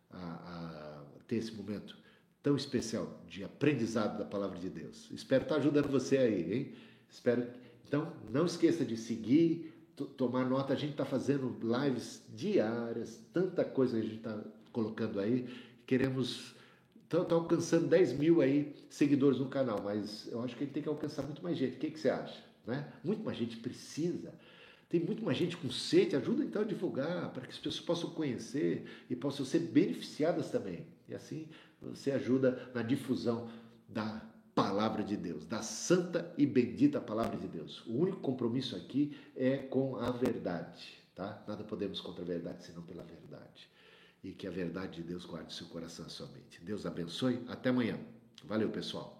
[SPEAKER 1] a, a ter esse momento tão especial de aprendizado da palavra de Deus. Espero estar ajudando você aí, hein? Espero. Então, não esqueça de seguir, tomar nota. A gente está fazendo lives diárias, tanta coisa a gente está colocando aí. Queremos. Está tá alcançando 10 mil aí seguidores no canal, mas eu acho que gente tem que alcançar muito mais gente. O que, que você acha? Né? Muito mais gente precisa. Tem muito mais gente com sede. Ajuda então a divulgar para que as pessoas possam conhecer e possam ser beneficiadas também. E assim você ajuda na difusão da palavra de Deus, da santa e bendita palavra de Deus. O único compromisso aqui é com a verdade, tá? Nada podemos contra a verdade senão pela verdade. E que a verdade de Deus guarde seu coração e sua mente. Deus abençoe. Até amanhã. Valeu, pessoal.